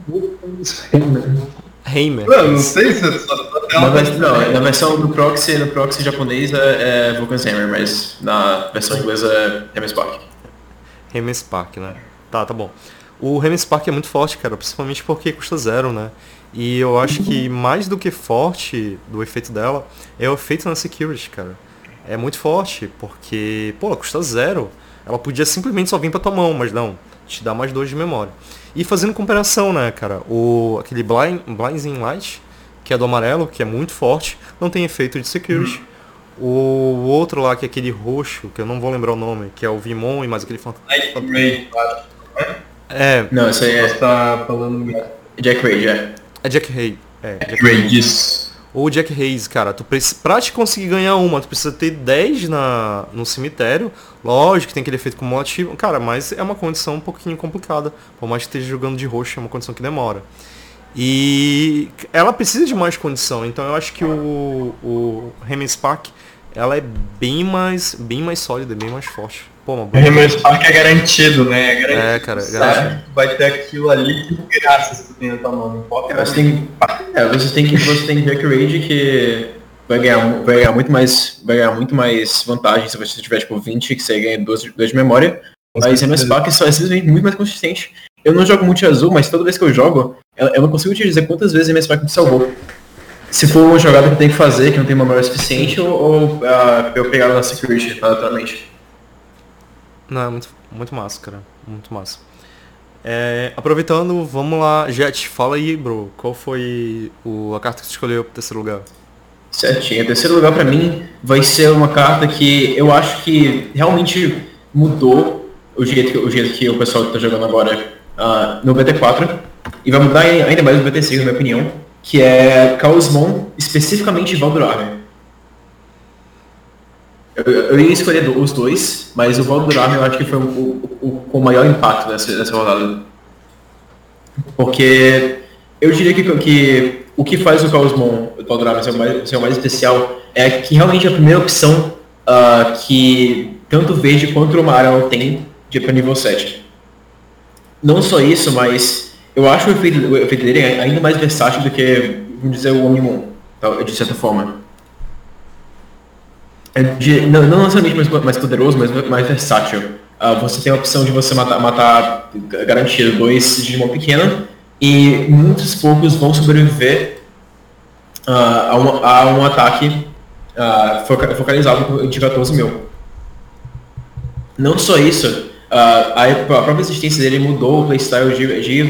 Heimer. Não, não sei se só só Na, não, na versão do proxy, no proxy japonês é, é Vulcan's Hammer, mas na versão inglesa é Hammer Spark. Heimer Spark, né? Tá, tá bom. O Heimer Spark é muito forte, cara, principalmente porque custa zero, né? E eu acho que mais do que forte do efeito dela é o efeito na security, cara. É muito forte, porque, pô, ela custa zero. Ela podia simplesmente só vir pra tua mão, mas não. Te dá mais dois de memória. E fazendo comparação, né, cara? O, aquele Blind, Blinding Light, que é do amarelo, que é muito forte, não tem efeito de security. O outro lá, que é aquele roxo, que eu não vou lembrar o nome, que é o Vimon e mais aquele fantasma. Raid, eu acho. É, Não, isso aí Você é tá falando Jack Rage, é. é Jack Hay. É, Jack Raid, isso. Ou Jack Hayes, cara, tu pra te conseguir ganhar uma, tu precisa ter 10 na, no cemitério. Lógico que tem aquele efeito cumulativo. Cara, mas é uma condição um pouquinho complicada. Por mais que esteja jogando de roxo, é uma condição que demora. E ela precisa de mais condição. Então eu acho que o, o Remy Spark, ela é bem mais, bem mais sólida, bem mais forte. Pô, O boa. Hammer Spark é garantido, né? É garantido. É, cara, Sabe garantido. que tu vai ter aquilo ali que graça se tu tem na tua mão. Não importa. É, você tem, é, você tem que você tem Jack Rage que vai ganhar, vai ganhar muito mais vai ganhar muito mais vantagem se você tiver tipo 20 que você ganha 2 de memória Mas minha Spark é simplesmente muito mais consistente. Eu não jogo muito azul, mas toda vez que eu jogo, eu não consigo te dizer quantas vezes a minha Spark me salvou. Se for uma jogada que eu tenho que fazer, que não tem uma memória suficiente, ou, ou uh, eu pegar na security, aleatoriamente. Não, é muito, muito massa, cara. Muito massa. É, aproveitando, vamos lá. Jet, fala aí, bro. Qual foi o, a carta que você escolheu pro terceiro lugar? Certinho. O terceiro lugar pra mim vai ser uma carta que eu acho que realmente mudou o jeito, o jeito que o pessoal está jogando agora uh, no BT4 e vai mudar ainda mais no BT6, na minha opinião, que é Chaosmon, especificamente Valdurarme. Eu, eu ia escolher os dois, mas o Valdurarme eu acho que foi o, o, o maior impacto dessa, dessa rodada. Porque eu diria que, que o que faz o Chaosmon, o Valdurarme ser o, mais, ser o mais especial é que realmente é a primeira opção uh, que tanto verde quanto o amarelo tem de para nível 7. Não só isso, mas eu acho o efeito, o efeito dele ainda mais versátil do que, vamos dizer, o Omnimon, de certa forma. É de, não, não necessariamente mais, mais poderoso, mas mais versátil. Uh, você tem a opção de você matar, matar garantido dois Digimon pequeno e muitos poucos vão sobreviver uh, a, um, a um ataque uh, focalizado de 14 mil. Não só isso, a, própria existência dele mudou o playstyle de, de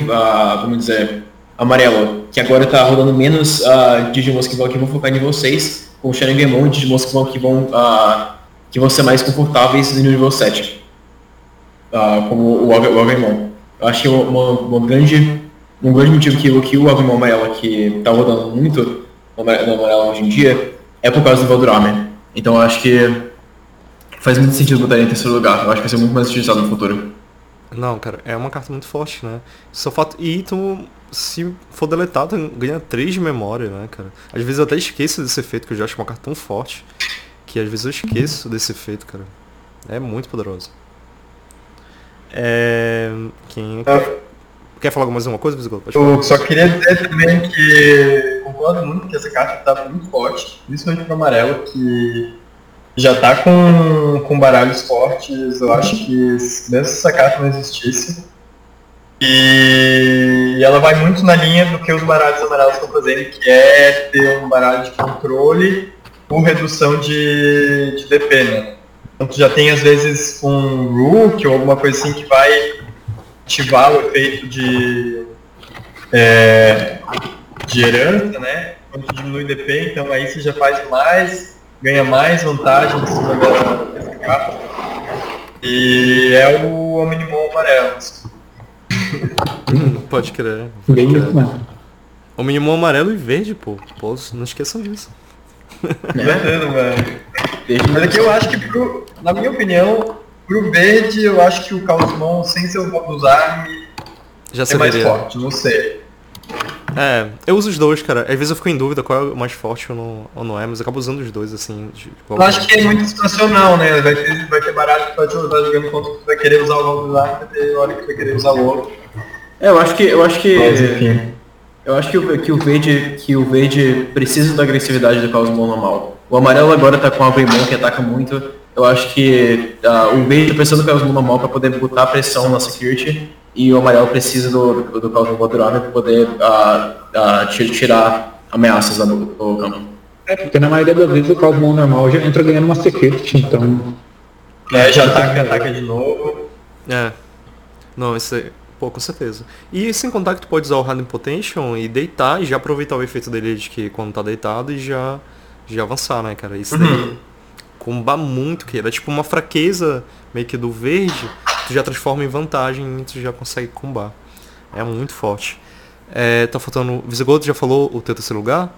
vamos dizer, amarelo, que agora está rodando menos Digimons que vão, que vão focar em 6, com Sharinganmon e Digimons que vão, que vão, uh, que vão ser mais confortáveis no nível 7, uh, como o Agumon. Eu acho que uma, uma grande, um grande motivo que, que o Agumon amarelo, que está rodando muito no amarelo hoje em dia, é por causa do Valduramen. Então eu acho que faz muito sentido botar ele em terceiro lugar. Eu acho que vai ser muito mais utilizado no futuro. Não, cara, é uma carta muito forte, né? Só fato. E tu, se for deletado, ganha 3 de memória, né, cara? Às vezes eu até esqueço desse efeito, que eu já acho uma carta tão forte. Que às vezes eu esqueço desse efeito, cara. É muito poderoso. É. Quem. Ah. Quer falar mais alguma coisa, Bisgoto? Eu só queria dizer também que concordo muito que essa carta tá muito forte, principalmente pro amarelo, que já tá com, com baralhos fortes, eu acho que mesmo se essa carta não existisse. E ela vai muito na linha do que os baralhos amarelos estão fazendo, que é ter um baralho de controle com redução de, de DP, né? Então tu já tem às vezes um Rook ou alguma coisa assim que vai ativar o efeito de, é, de herança, né? Quando tu diminui o DP, então aí você já faz mais ganha mais vantagem em cima capa. E é o Omnimon amarelo. Pode crer. Bem mano. Omnimon amarelo e verde, pô. pô não esqueçam disso. É verdade, mano. Mas aqui eu acho que, pro, na minha opinião, pro verde, eu acho que o Caosmon, sem ser o Valduzar, já é mais forte, não sei. É, eu uso os dois, cara. Às vezes eu fico em dúvida qual é o mais forte ou não, ou não é, mas eu acabo usando os dois, assim. De, eu acho que é muito situacional, né? Vai ter, vai ter barato que pode estar jogando contra que vai querer usar o valor lá, vai ter hora que vai querer usar o outro. É, eu acho que. Eu acho que. Mas, enfim. Eu acho que o, que o verde que o verde precisa da agressividade do Cosmo normal. O amarelo agora tá com a Aveimon que ataca muito. Eu acho que uh, o verde precisa do Cosmo normal para poder botar pressão na security e o amarelo precisa do, do, do Calvin para poder uh, uh, tirar ameaças do, do campo. É, porque na maioria das vezes o Calvin normal já entra ganhando uma security, então. É, já ataca, ataca de novo. É. Não, isso aí. Pô, com certeza. E sem contar que tu pode usar o Hardened Potential e deitar e já aproveitar o efeito dele de que quando tá deitado e já, já avançar, né, cara? Isso daí uhum. comba muito, que era tipo uma fraqueza meio que do verde tu já transforma em vantagem e tu já consegue combar. É muito forte. É, tá faltando. Visigodo já falou o teu terceiro lugar?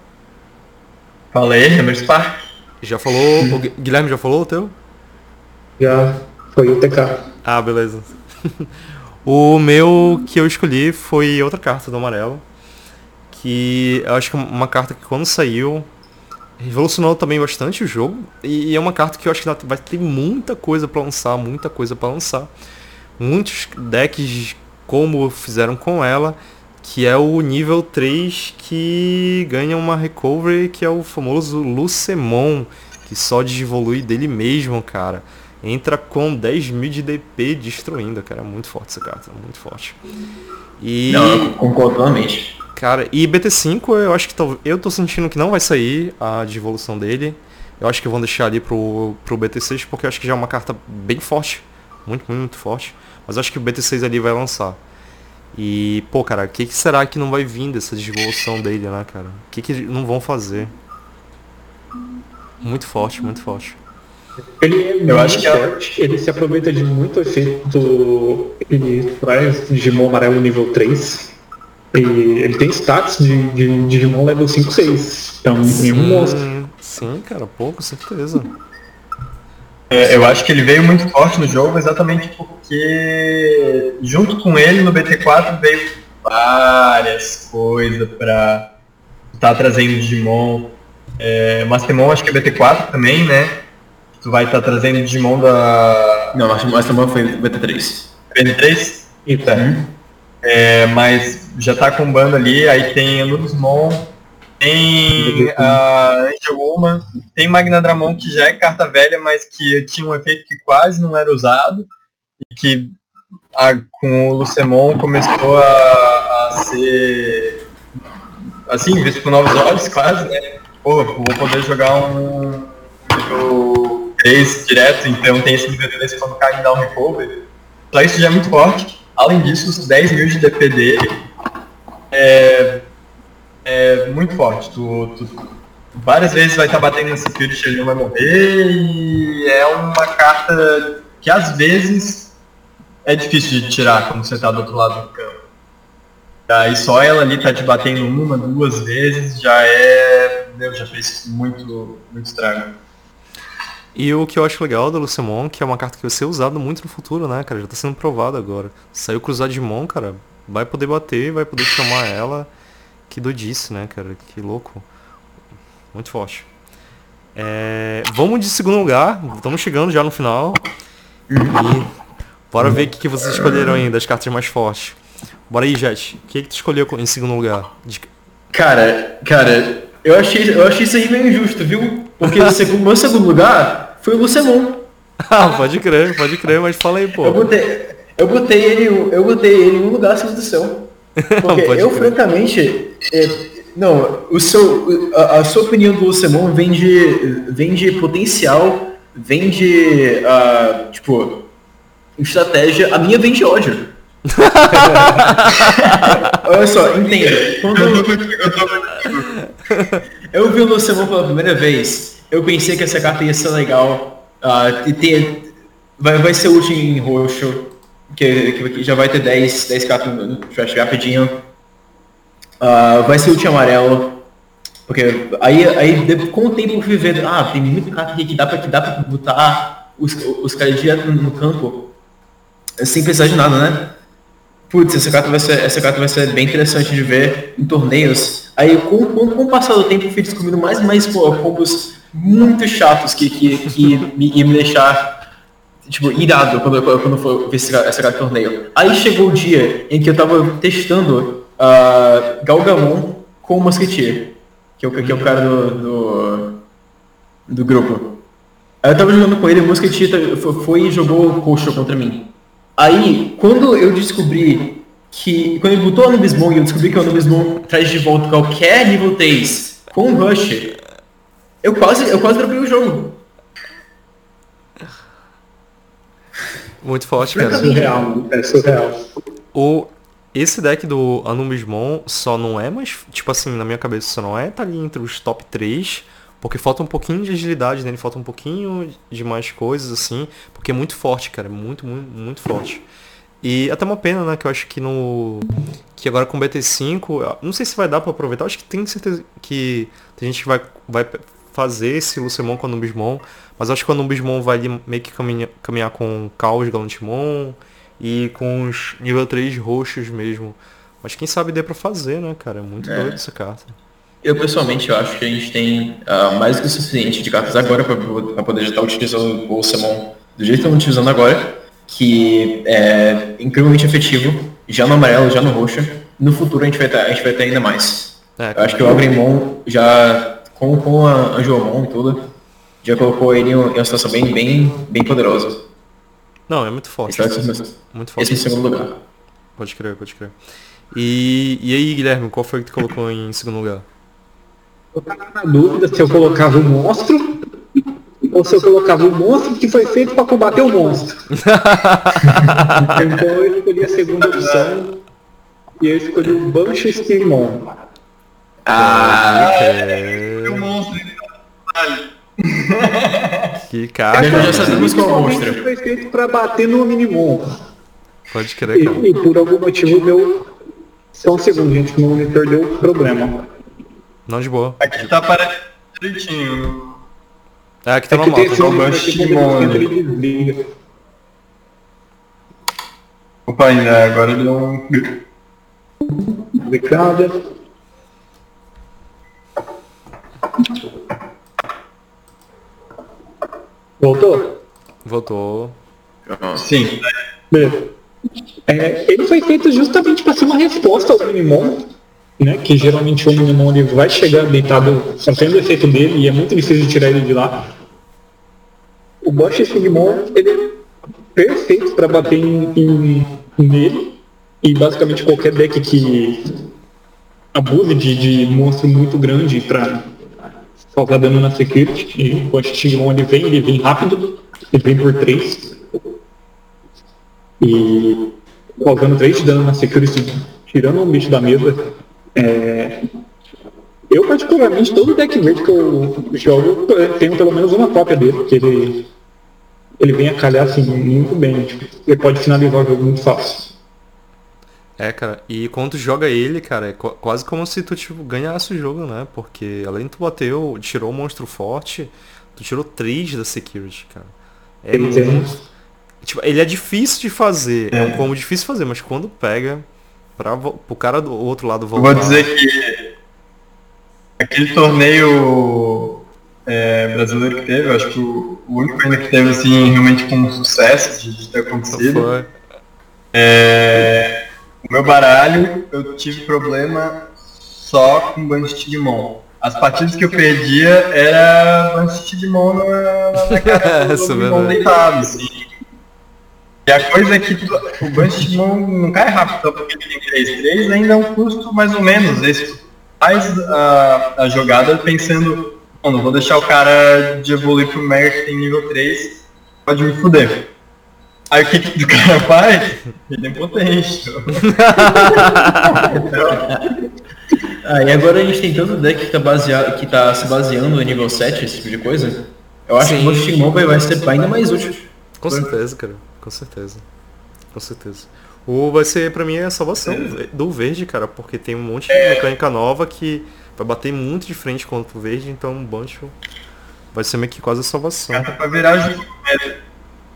Falei, Hammer Spark. Já falou. o Guilherme já falou o teu? Já foi o TK. Ah, beleza. o meu que eu escolhi foi outra carta do amarelo. Que eu acho que é uma carta que quando saiu revolucionou também bastante o jogo. E é uma carta que eu acho que vai ter muita coisa para lançar, muita coisa para lançar muitos decks como fizeram com ela, que é o nível 3 que ganha uma recovery, que é o famoso Lucemon, que só desevolui dele mesmo, cara. entra com 10 mil de DP destruindo, cara. É muito forte essa carta, muito forte. E. Não, concordo totalmente. Cara, e BT5 eu acho que tô, eu tô sentindo que não vai sair a de evolução dele. Eu acho que vão deixar ali pro, pro BT6 porque eu acho que já é uma carta bem forte. Muito, muito, muito forte. Mas eu acho que o BT6 ali vai lançar. E, pô, cara, o que, que, será que não vai vir dessa devolução dele, né, cara? O que, que não vão fazer? Muito forte, muito forte. Ele é eu acho que forte, é... ele se aproveita de muito efeito. Ele traz Digimon amarelo nível 3. E ele tem stats de, de Digimon level 5, 6. Então, nenhum monstro. Sim, cara, pô, com certeza. É, eu acho que ele veio muito forte no jogo exatamente porque junto com ele no BT4 veio várias coisas pra estar tá trazendo Digimon. É, Mastemon acho que é BT4 também, né? Tu vai estar tá trazendo Digimon da. Não, Mastemon foi BT3. BT3? Eita. Uhum. É, mas já tá com bando ali, aí tem Anubismon, tem a Angeluma, tem Magnadramon que já é carta velha, mas que tinha um efeito que quase não era usado e que a, com o Lucemon começou a, a ser assim, visto com novos olhos quase, né? Pô, vou poder jogar um nível 3 direto, então tem esse nível 3 quando cai em down recover. Só isso já é muito forte. Além disso, os 10 mil de DP dele é, é muito forte. Tu, tu, várias vezes vai estar tá batendo nesse e ele não vai morrer. E é uma carta que às vezes é difícil de tirar quando você está do outro lado do campo. Aí só ela ali tá te batendo uma, duas vezes, já é. Meu, já fez muito, muito estrago. E o que eu acho legal da Lucemon, que é uma carta que vai ser usada muito no futuro, né, cara? Já tá sendo provado agora. Saiu cruzado de mão, cara. Vai poder bater, vai poder chamar ela. Que doidice, né, cara? Que louco. Muito forte. É... Vamos de segundo lugar. Estamos chegando já no final. E bora ver o que, que vocês escolheram aí das cartas mais fortes. Bora aí, Jet. O que, que tu escolheu em segundo lugar? De... Cara, cara, eu achei, eu achei isso aí meio injusto, viu? Porque o segundo, meu segundo lugar foi o Lucemon. ah, pode crer, pode crer, mas fala aí, pô. Eu botei, eu botei ele, eu botei ele em um lugar acima do céu. Porque eu, crer. francamente, é, não, o seu, a, a, sua opinião do Lucemon vem de, vem de potencial, vem de, uh, tipo, estratégia, a minha vem de ódio. Olha só, entenda. Quando eu vi o Lucemon pela primeira vez, eu pensei que essa carta ia ser legal. Uh, e ter, vai, vai ser útil em roxo, que, que, já vai ter 10, 10 cartas no trash rapidinho. Uh, vai ser útil em amarelo. Porque aí, aí com o tempo eu fui vendo, ah, tem muita carta aqui que dá pra, que dá pra botar os, os caras direto no campo sem precisar de nada, né? putz, essa carta vai ser, essa carta vai ser bem interessante de ver em torneios. Aí com, com, com o passar do tempo eu fui descobrindo mais e mais combos muito chatos que, que, que me, ia me deixar tipo, irado quando, quando for ver essa carta de torneio. Aí chegou o dia em que eu tava testando uh, Galgamon com o Musketeer, que é o, que é o cara do, do, do grupo. Aí eu tava jogando com ele, o Musketeer foi e jogou coxo contra mim. Aí, quando eu descobri que. Quando ele botou o Anubis Bong, eu descobri que o Anubis Bong traz de volta qualquer nível 3 com o Rush, eu quase, eu quase dropei o jogo. Muito forte, cara. É surreal, é surreal. O, esse deck do Anubismon só não é mais, tipo assim, na minha cabeça, só não é tá ali entre os top 3 porque falta um pouquinho de agilidade nele, falta um pouquinho de mais coisas, assim. Porque é muito forte, cara. Muito, muito, muito forte. E até uma pena, né? Que eu acho que no. Que agora com o BT5. Não sei se vai dar pra aproveitar. Acho que tem certeza que tem gente que vai, vai fazer esse Lucemon com o Anubismon. Mas acho que o Anubismon vai ali meio que caminha, caminhar com Caos Galantimon e com os nível 3 roxos mesmo. Mas quem sabe dê pra fazer, né, cara? É muito é. doido essa carta. Eu pessoalmente eu acho que a gente tem uh, mais do que o suficiente de cartas agora para poder já estar utilizando o Samon do jeito que estamos utilizando agora, que é incrivelmente efetivo, já no amarelo, já no roxo. No futuro a gente vai ter, a gente vai ter ainda mais. É, eu acho que o Agrimon já, com, com a Angelmon e tudo, já colocou ele em uma situação bem, bem, bem poderosa. Não, é muito forte. Esse, muito forte. esse em segundo lugar. Pode crer, pode crer. E, e aí, Guilherme, qual foi que tu colocou em segundo lugar? Eu tava na dúvida se eu colocava o monstro ou se eu colocava o monstro que foi feito para combater o monstro. então eu escolhi a segunda opção e eu escolhi o Banshee Stigmon. Ah, é... O monstro, vale. Que cara. já sabemos qual é o Principalmente monstro. foi feito para bater no Minimon. Pode crer, cara. E, e por algum motivo deu. Só um segundo, gente, que meu monitor deu problema. Não de boa. Aqui tá parecendo direitinho. É, aqui tá É que normal. tá monitor Banshee aqui, quando ele Mon, esquenta, né? ele desliga. Opa, ainda agora deu um. Complicada. Voltou? Voltou. Sim. Beleza. É, ele foi feito justamente para ser uma resposta ao Minimon, né? Que geralmente o Minimon ele vai chegar deitado fazendo o efeito dele e é muito difícil tirar ele de lá. O Bosch Sigmon ele é perfeito para bater em, em- nele e basicamente qualquer deck que abuse de, de monstro muito grande para causar dano na security. E o Bosch Sigmon ele vem, ele vem rápido, ele vem por 3 e causando 3 de dano na security, tirando um bicho da mesa. É, Eu, particularmente, todo deck verde que eu jogo, eu tenho pelo menos uma cópia dele, porque ele, ele vem a calhar assim, muito bem. Tipo, ele pode finalizar o jogo muito fácil. É, cara, e quando tu joga ele, cara, é qu- quase como se tu, tipo, ganhasse o jogo, né? Porque além de tu bateu, tirou o monstro forte, tu tirou 3 da security, cara. É muito... Tipo, ele é difícil de fazer, é, um combo difícil de fazer, mas quando pega, pra, pro cara do outro lado Eu voltar... vou dizer que aquele torneio é, brasileiro que teve, eu acho que o, único ainda que teve assim realmente com sucesso de, de ter acontecido. Foi... É, o meu baralho, eu tive problema só com Banshee Digimon. As partidas que eu perdia era Banshee Digimon na, na cara do é Digimon deitado, assim. E a coisa é que tu- o Banshee Digimon não cai rápido só porque ele tem 3-3, ainda é um custo mais ou menos. Esse faz a, a jogada pensando, "Bom, não vou deixar o cara de evoluir pro Mega que tem nível 3, pode me fuder. Aí o que, que o cara faz? Ele é potente. Ah, e agora a gente tem tanto deck que tá, baseado, que tá se baseando no nível 7, esse tipo de coisa. Eu acho Sim. que o Stigmon vai, vai ser ainda mais útil. Com certeza, cara. Com certeza. Com certeza. O vai ser, pra mim, a salvação do verde, cara, porque tem um monte de mecânica nova que vai bater muito de frente contra o verde, então o Bancho vai ser meio que quase a salvação. Carta pra virar jogo. É,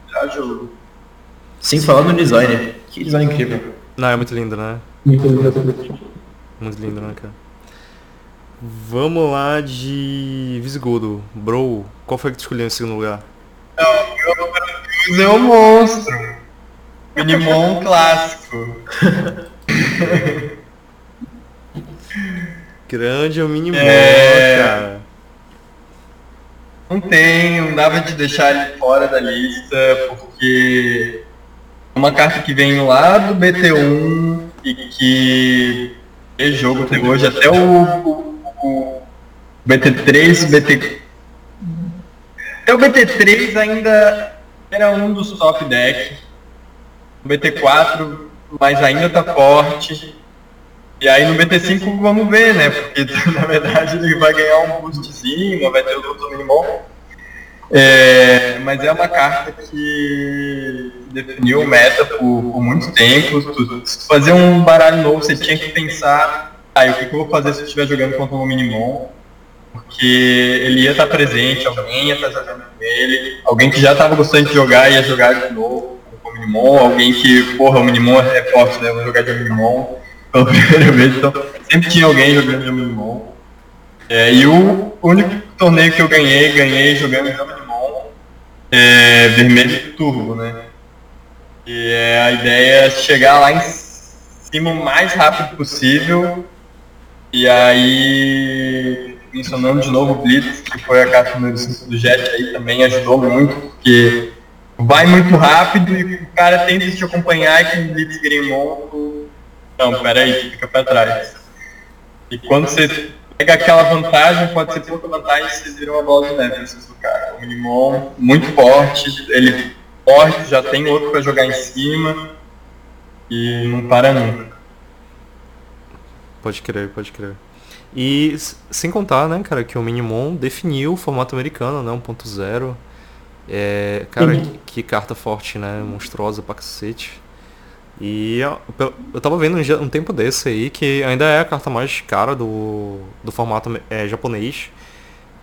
virar jogo. Sem falar no design. Que design incrível. Não, é muito lindo, né? Muito lindo. Muito lindo, né, cara? Vamos lá de Visigodo. Bro, qual foi que tu escolheu em segundo lugar? Mas é um monstro. Minimon clássico. Grande é o Minimon, É. cara. Não tem, não dava de deixar ele fora da lista, porque é uma carta que vem lá do BT1 e que é jogo até hoje, até o, o- o BT3, BT. Até o BT3 ainda era um dos top decks. O BT4, mas ainda tá forte. E aí no BT5 vamos ver, né? Porque na verdade ele vai ganhar um boostzinho, vai ter o Dr. Minimon. É, mas é uma carta que definiu meta por, por muito tempo. Tu, fazer um baralho novo, você tinha que pensar, ah, o que, que eu vou fazer se eu estiver jogando contra um Minimon? Porque ele ia estar presente, alguém ia estar jogando com ele, alguém que já estava gostando de jogar ia jogar de novo com o Minimon, alguém que, porra, o Minimon é forte, né? Eu vou jogar de Minimon pela primeira vez, então sempre tinha alguém jogando de Minimon. É, e o único torneio que eu ganhei, ganhei jogando de Minimon é vermelho turbo, né? E é a ideia é chegar lá em cima o mais rápido possível e aí mencionando de novo o Blitz, que foi a carta número 5 do Jet aí, também ajudou muito, porque vai muito rápido e o cara tenta te acompanhar e com o Blitz Greymon, não, peraí, fica pra trás. E quando você pega aquela vantagem, pode ser pouca vantagem, você vira uma bola de neve do cara. O Minimon muito forte, ele forte, já tem outro para jogar em cima e não para nunca. Pode crer, pode crer. E sem contar, né, cara, que o Minimon definiu o formato americano, né, 1.0. É, cara, uhum. que, que, carta forte, né, monstruosa pra cacete. E eu, eu tava vendo um, um, tempo desse aí que ainda é a carta mais cara do, do formato é, japonês.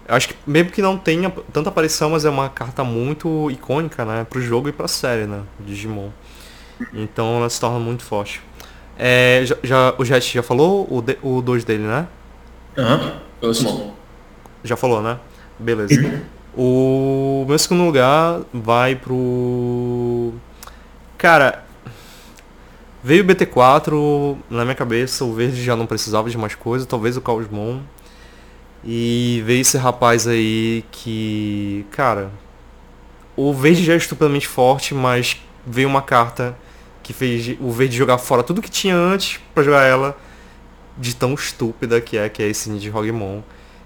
Acho que mesmo que não tenha tanta aparição, mas é uma carta muito icônica, né, pro jogo e pra série, né, Digimon. Então ela se torna muito forte. É, já, já, o Jet já falou o 2 o dois dele, né? Aham, uhum. Já falou, né? Beleza. Uhum. O meu segundo lugar vai pro. Cara, veio o BT4 na minha cabeça, o verde já não precisava de mais coisa, talvez o Caosmon. E veio esse rapaz aí que. Cara. O verde já é estupidamente forte, mas veio uma carta que fez o Verde jogar fora tudo que tinha antes para jogar ela de tão estúpida que é, que é esse Nidhogg-Mon.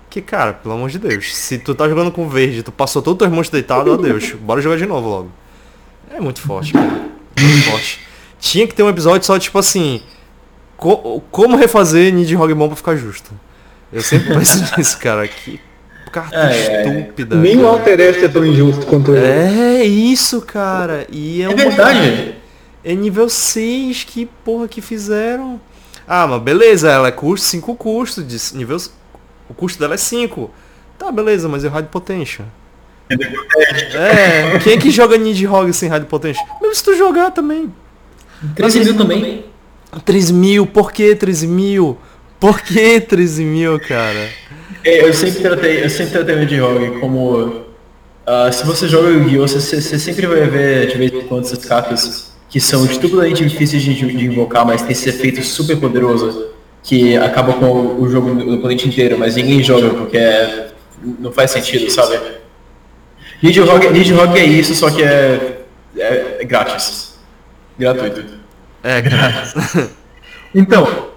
Que, cara, pelo amor de Deus, se tu tá jogando com verde, tu passou todo o teu monstro deitado, adeus. Bora jogar de novo logo. É muito forte, cara. Muito forte. Tinha que ter um episódio só, tipo assim, co como refazer Nidhogg-Mon pra ficar justo. Eu sempre penso nisso, cara. Que carta é, estúpida. Nem o Alter é tão injusto quanto ele. É isso, cara. E é, é verdade. É nível 6, que porra que fizeram. Ah, mas beleza, ela é custo 5 custos. De nível, o custo dela é 5. Tá, beleza, mas e o Raid Potential? É, quem é que joga Nidhogg sem Raid Potential? Mesmo se tu jogar também. 13 mil também. 13 mil, por que 13 mil? Por que 13 mil, cara? É, eu sempre tratei, eu sempre tratei o Nidhogg como... Uh, se você joga Yu-Gi-Oh! Você, você, sempre vai ver de vez em quando essas cartas que são estupidamente difíceis de, de, invocar, mas tem esse efeito super poderoso que acaba com o, jogo do oponente inteiro, mas ninguém joga porque é, não faz sentido, sabe? Nidhogg é isso, só que é, é, é grátis. Gratuito. É, grátis. então,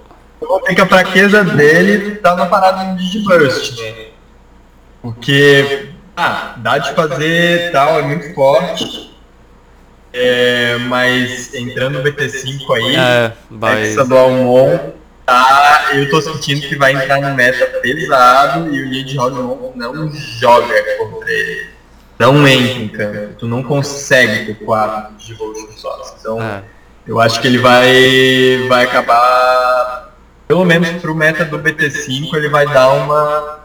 eu que a fraqueza dele tá na parada de Digiburst, né? Porque, ah, dá de fazer tal, é muito forte é, mas entrando no BT5 aí, é, vai... Hexa do Almon, tá, eu tô sentindo que vai entrar no meta pesado e o Nidhogg não, não joga contra ele. Não entra em campo. Tu não consegue ter quatro de roxo só. Então, é. eu acho que ele vai, vai acabar, pelo menos pro meta do BT5, ele vai dar uma,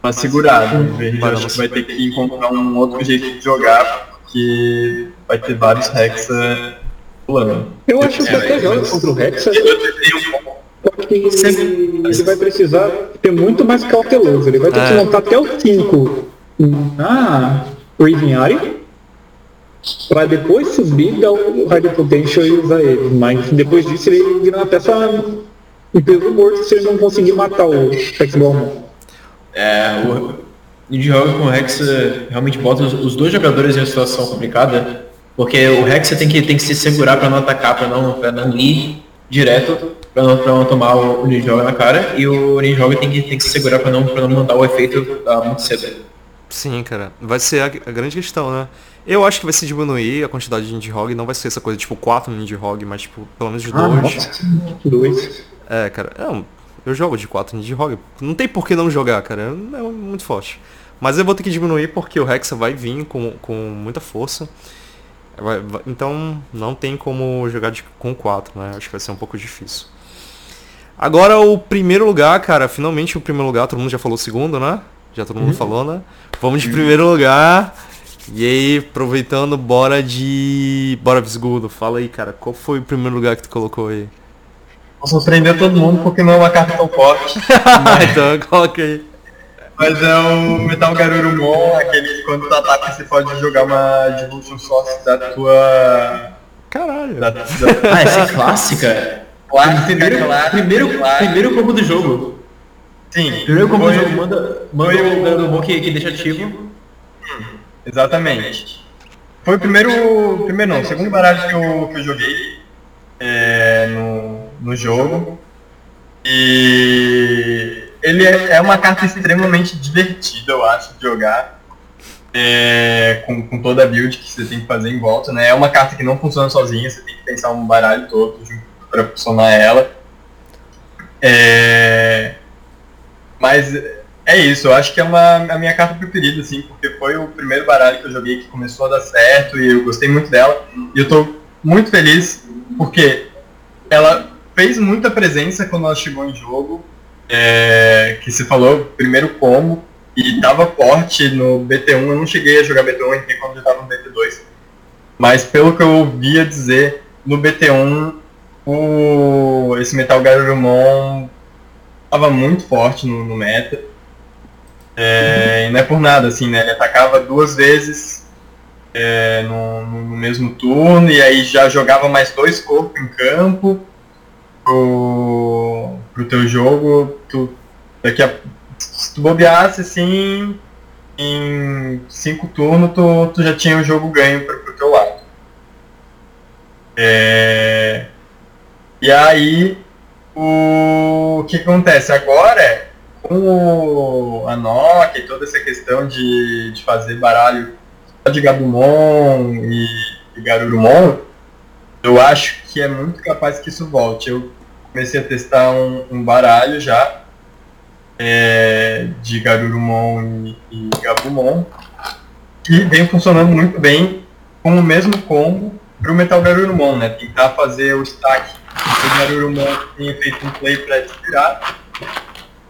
uma segurada. Ele vai ter que encontrar um outro jeito de jogar, porque vai ter vários Hexa pulando. Eu acho que até joga contra o Hexa. Só que ele vai precisar ser muito mais cauteloso. Ele vai ter que é. montar até o 5 na Raven para depois subir, dar o High Potential e usar ele. Mas depois disso ele vira uma peça em peso morto se ele não conseguir matar o Hexball. É, o, e joga com o Rex realmente bota os, os, dois jogadores em uma situação complicada, porque o Rex tem que, tem que se segurar para não atacar, para não, pra não ir direto, para não, pra não tomar o, o Ninjoga na cara, e o Ninjoga tem que, tem que se segurar para não, pra não mandar o efeito uh, muito cedo. Sim, cara. Vai ser a, a, grande questão, né? Eu acho que vai se diminuir a quantidade de Nidhogg, não vai ser essa coisa tipo 4 Nidhogg, mas tipo, pelo menos de 2. Ah, dois. É, cara. Não, eu jogo de 4 Nidhogg. Não tem por que não jogar, cara. É muito forte. Mas eu vou ter que diminuir porque o Hexa vai vir com, com muita força. Vai, vai, então não tem como jogar de, com 4, né? Acho que vai ser um pouco difícil. Agora o primeiro lugar, cara, finalmente o primeiro lugar, todo mundo já falou o segundo, né? Já todo mundo uhum. falou, né? Vamos de primeiro lugar. E aí, aproveitando, bora de. Bora Visgudo. Fala aí, cara, qual foi o primeiro lugar que tu colocou aí? Vou surpreender todo mundo porque não é uma carta tão forte. então coloca aí. Mas é o Metal Garurumon, aquele que quando tu ataca você pode jogar uma Devolution Source da tua. Caralho. Da, da... ah, essa é clássica? Clássica, primeiro, clássica, primeiro, clássica. primeiro combo do jogo. Sim, Primeiro combo do jogo manda, manda foi o bom que, que deixa ativo. Exatamente. Foi o primeiro. Primeiro não, o segundo baralho que eu, que eu joguei é, no, no jogo. E ele é, é uma carta extremamente divertida, eu acho, de jogar. É, com, com toda a build que você tem que fazer em volta, né? É uma carta que não funciona sozinha, você tem que pensar um baralho todo para funcionar ela. É, mas é isso, eu acho que é uma, a minha carta preferida, assim, porque foi o primeiro baralho que eu joguei que começou a dar certo e eu gostei muito dela. E eu tô muito feliz porque ela fez muita presença quando ela chegou em jogo. É, que se falou, primeiro combo, e tava forte no BT1. Eu não cheguei a jogar BT1, eu entrei quando já tava no BT2. Mas pelo que eu ouvia dizer, no BT1, o, esse Metal Garurumon tava muito forte no, no meta. É, e não é por nada, assim, né? Ele atacava duas vezes é, no- no mesmo turno e aí já jogava mais dois corpos em campo pro, pro teu jogo. Tu, daqui a, se tu bobeasse assim, em cinco turnos tu, tu já tinha o jogo ganho pro, pro teu lado. É, e aí o que acontece agora com o, a Nokia e toda essa questão de, de fazer baralho só de Gabumon e, e Garurumon, eu acho que é muito capaz que isso volte. Eu comecei a testar um, um baralho já é, de Garurumon e, e Gabumon que vem funcionando muito bem com o mesmo combo para o Metal Garurumon, né? Tentar fazer o stack do Garurumon que tinha feito um play para desvirar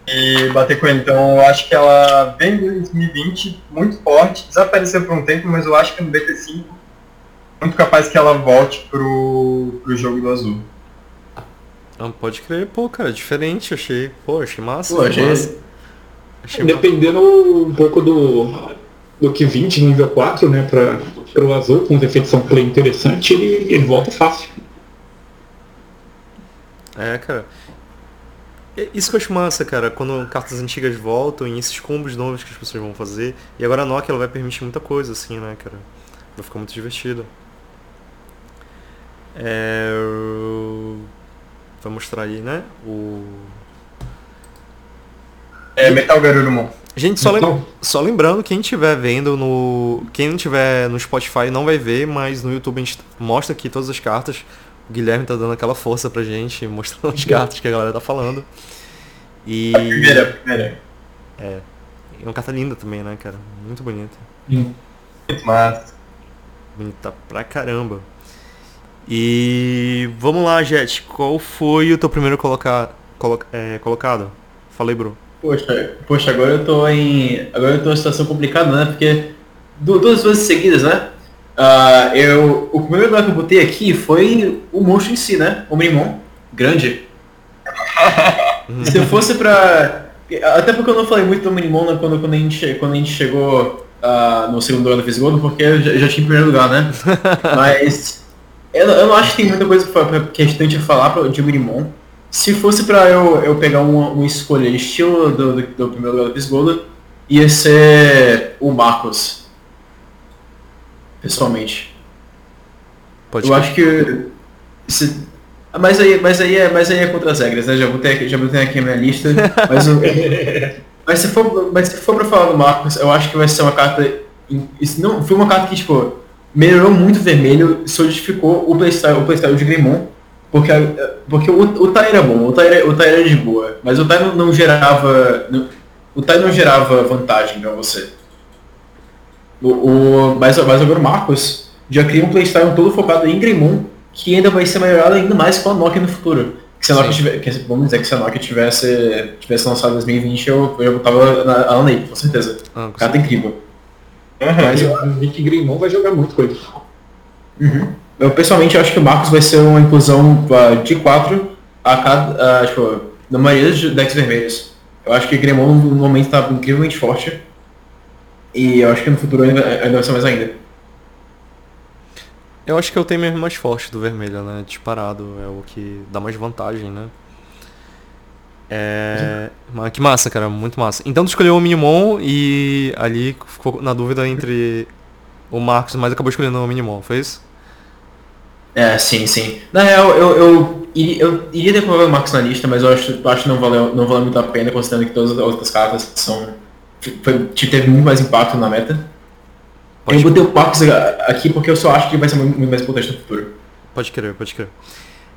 e bater com ele. Então eu acho que ela vem em 2020 muito forte, desapareceu por um tempo, mas eu acho que no BT5 muito capaz que ela volte pro, pro jogo do azul. Não, pode crer, pô, cara, diferente, achei. Pô, achei massa. Pô, achei- massa. Achei Dependendo um pouco do, do que 20 nível 4, né, para o azul, com os efeitos play interessante, ele, ele volta fácil. É, cara. Isso que eu acho massa, cara, quando cartas antigas voltam e esses combos novos que as pessoas vão fazer. E agora a Nokia ela vai permitir muita coisa, assim, né, cara? Vai ficar muito divertido. É... Vai mostrar aí, né? O. É Metal Garurumon. Gente, só, lem- Então- só lembrando, quem estiver vendo no. Quem não tiver no Spotify não vai ver, mas no YouTube a gente mostra aqui todas as cartas. O Guilherme tá dando aquela força pra gente, mostrando as cartas que a galera tá falando. E. A primeira, a primeira. É uma carta linda também, né, cara? Muito bonita. Muito massa. Bonita pra caramba. E vamos lá, Jet. Qual foi o teu primeiro colocar, colo- é, colocado? Falei, Bru. Poxa, poxa, agora eu tô em. Agora eu tô em uma situação complicada, né? Porque du- duas vezes seguidas, né? Ah, eu. O primeiro lugar que eu botei aqui foi o monstro em si, né? O Minimon. Grande. Se eu fosse pra. Até porque eu não falei muito do Minimon né, quando, quando, a, gente, quando a gente chegou ah, no segundo ano da Visigodo, porque eu já, já tinha em primeiro lugar, né? Mas eu, não- eu não acho que tem muita coisa que a gente a falar pra, de Minimon. Se fosse pra eu, eu pegar uma, uma escolha estilo do, do, do primeiro lugar da Visigodo, ia ser o Marcos. Pessoalmente. Pode Eu acho que. se- mas, aí, mas, aí é, mas aí é contra as regras, né? Já botei, aqui- já botei aqui a minha lista. Mas, o- mas, se for, mas se for pra falar do Marcos, eu acho que vai ser uma carta. Isso não, foi uma carta que, tipo, melhorou muito o vermelho, solidificou o playstyle, o playstyle de Greymon. Porque, porque o, o Tai era bom, o Tai era, o Tai era de boa, mas o Tai não, não gerava. não- o Tai não gerava vantagem pra você. O, o, mas, mas agora o Marcos já cria um playstyle todo focado em Greymon, que ainda vai ser melhorado ainda mais com a Nokia no futuro. Que se a Nokia tiver, que, vamos dizer que se a Nokia tivesse, tivesse lançado em 2020, eu, eu botava na, ela nele, com certeza. Ah, com Carta incrível. Mas eu acho que Grimon vai jogar muito com ele. Eu pessoalmente acho que o Marcos vai ser uma inclusão ah, de 4 a cada. ah, tipo, na maioria dos decks vermelhos. Eu acho que Gremon no momento está incrivelmente forte. E eu acho que no futuro ainda, ainda vai ser mais ainda. Eu acho que eu tenho mesmo mais forte do vermelho, né? Disparado. É o que dá mais vantagem, né? É. Mas que massa, cara, muito massa. Então tu escolheu o Minimon e ali ficou na dúvida entre o Marcos, mas acabou escolhendo o Minimon, foi isso? É, sim, sim. Na real, eu, eu, iria, eu iria ter colocado o Marcos na lista, mas eu acho, acho que não valeu, não valeu muito a pena, considerando que todas as outras cartas são. Foi, teve muito mais impacto na meta. Pode eu botei o Marcos aqui porque eu só acho que vai ser muito, muito mais importante no futuro. Pode crer, pode crer.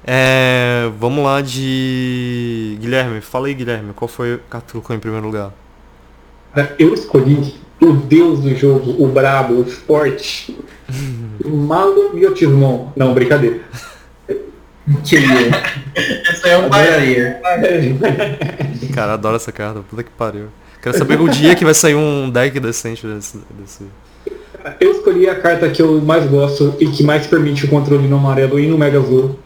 É, vamos lá de Guilherme. Fala aí, Guilherme. Qual foi a carta que colocou em primeiro lugar? Eu escolhi o deus do jogo, o brabo, o forte, o Malo Miotismon. Não, brincadeira. Que Essa é um Bahia. Cara, adoro essa carta. Puta que pariu. Quero saber o dia que vai sair um deck decente desse, desse. Eu escolhi a carta que eu mais gosto e que mais permite o controle no amarelo e no Mega Azul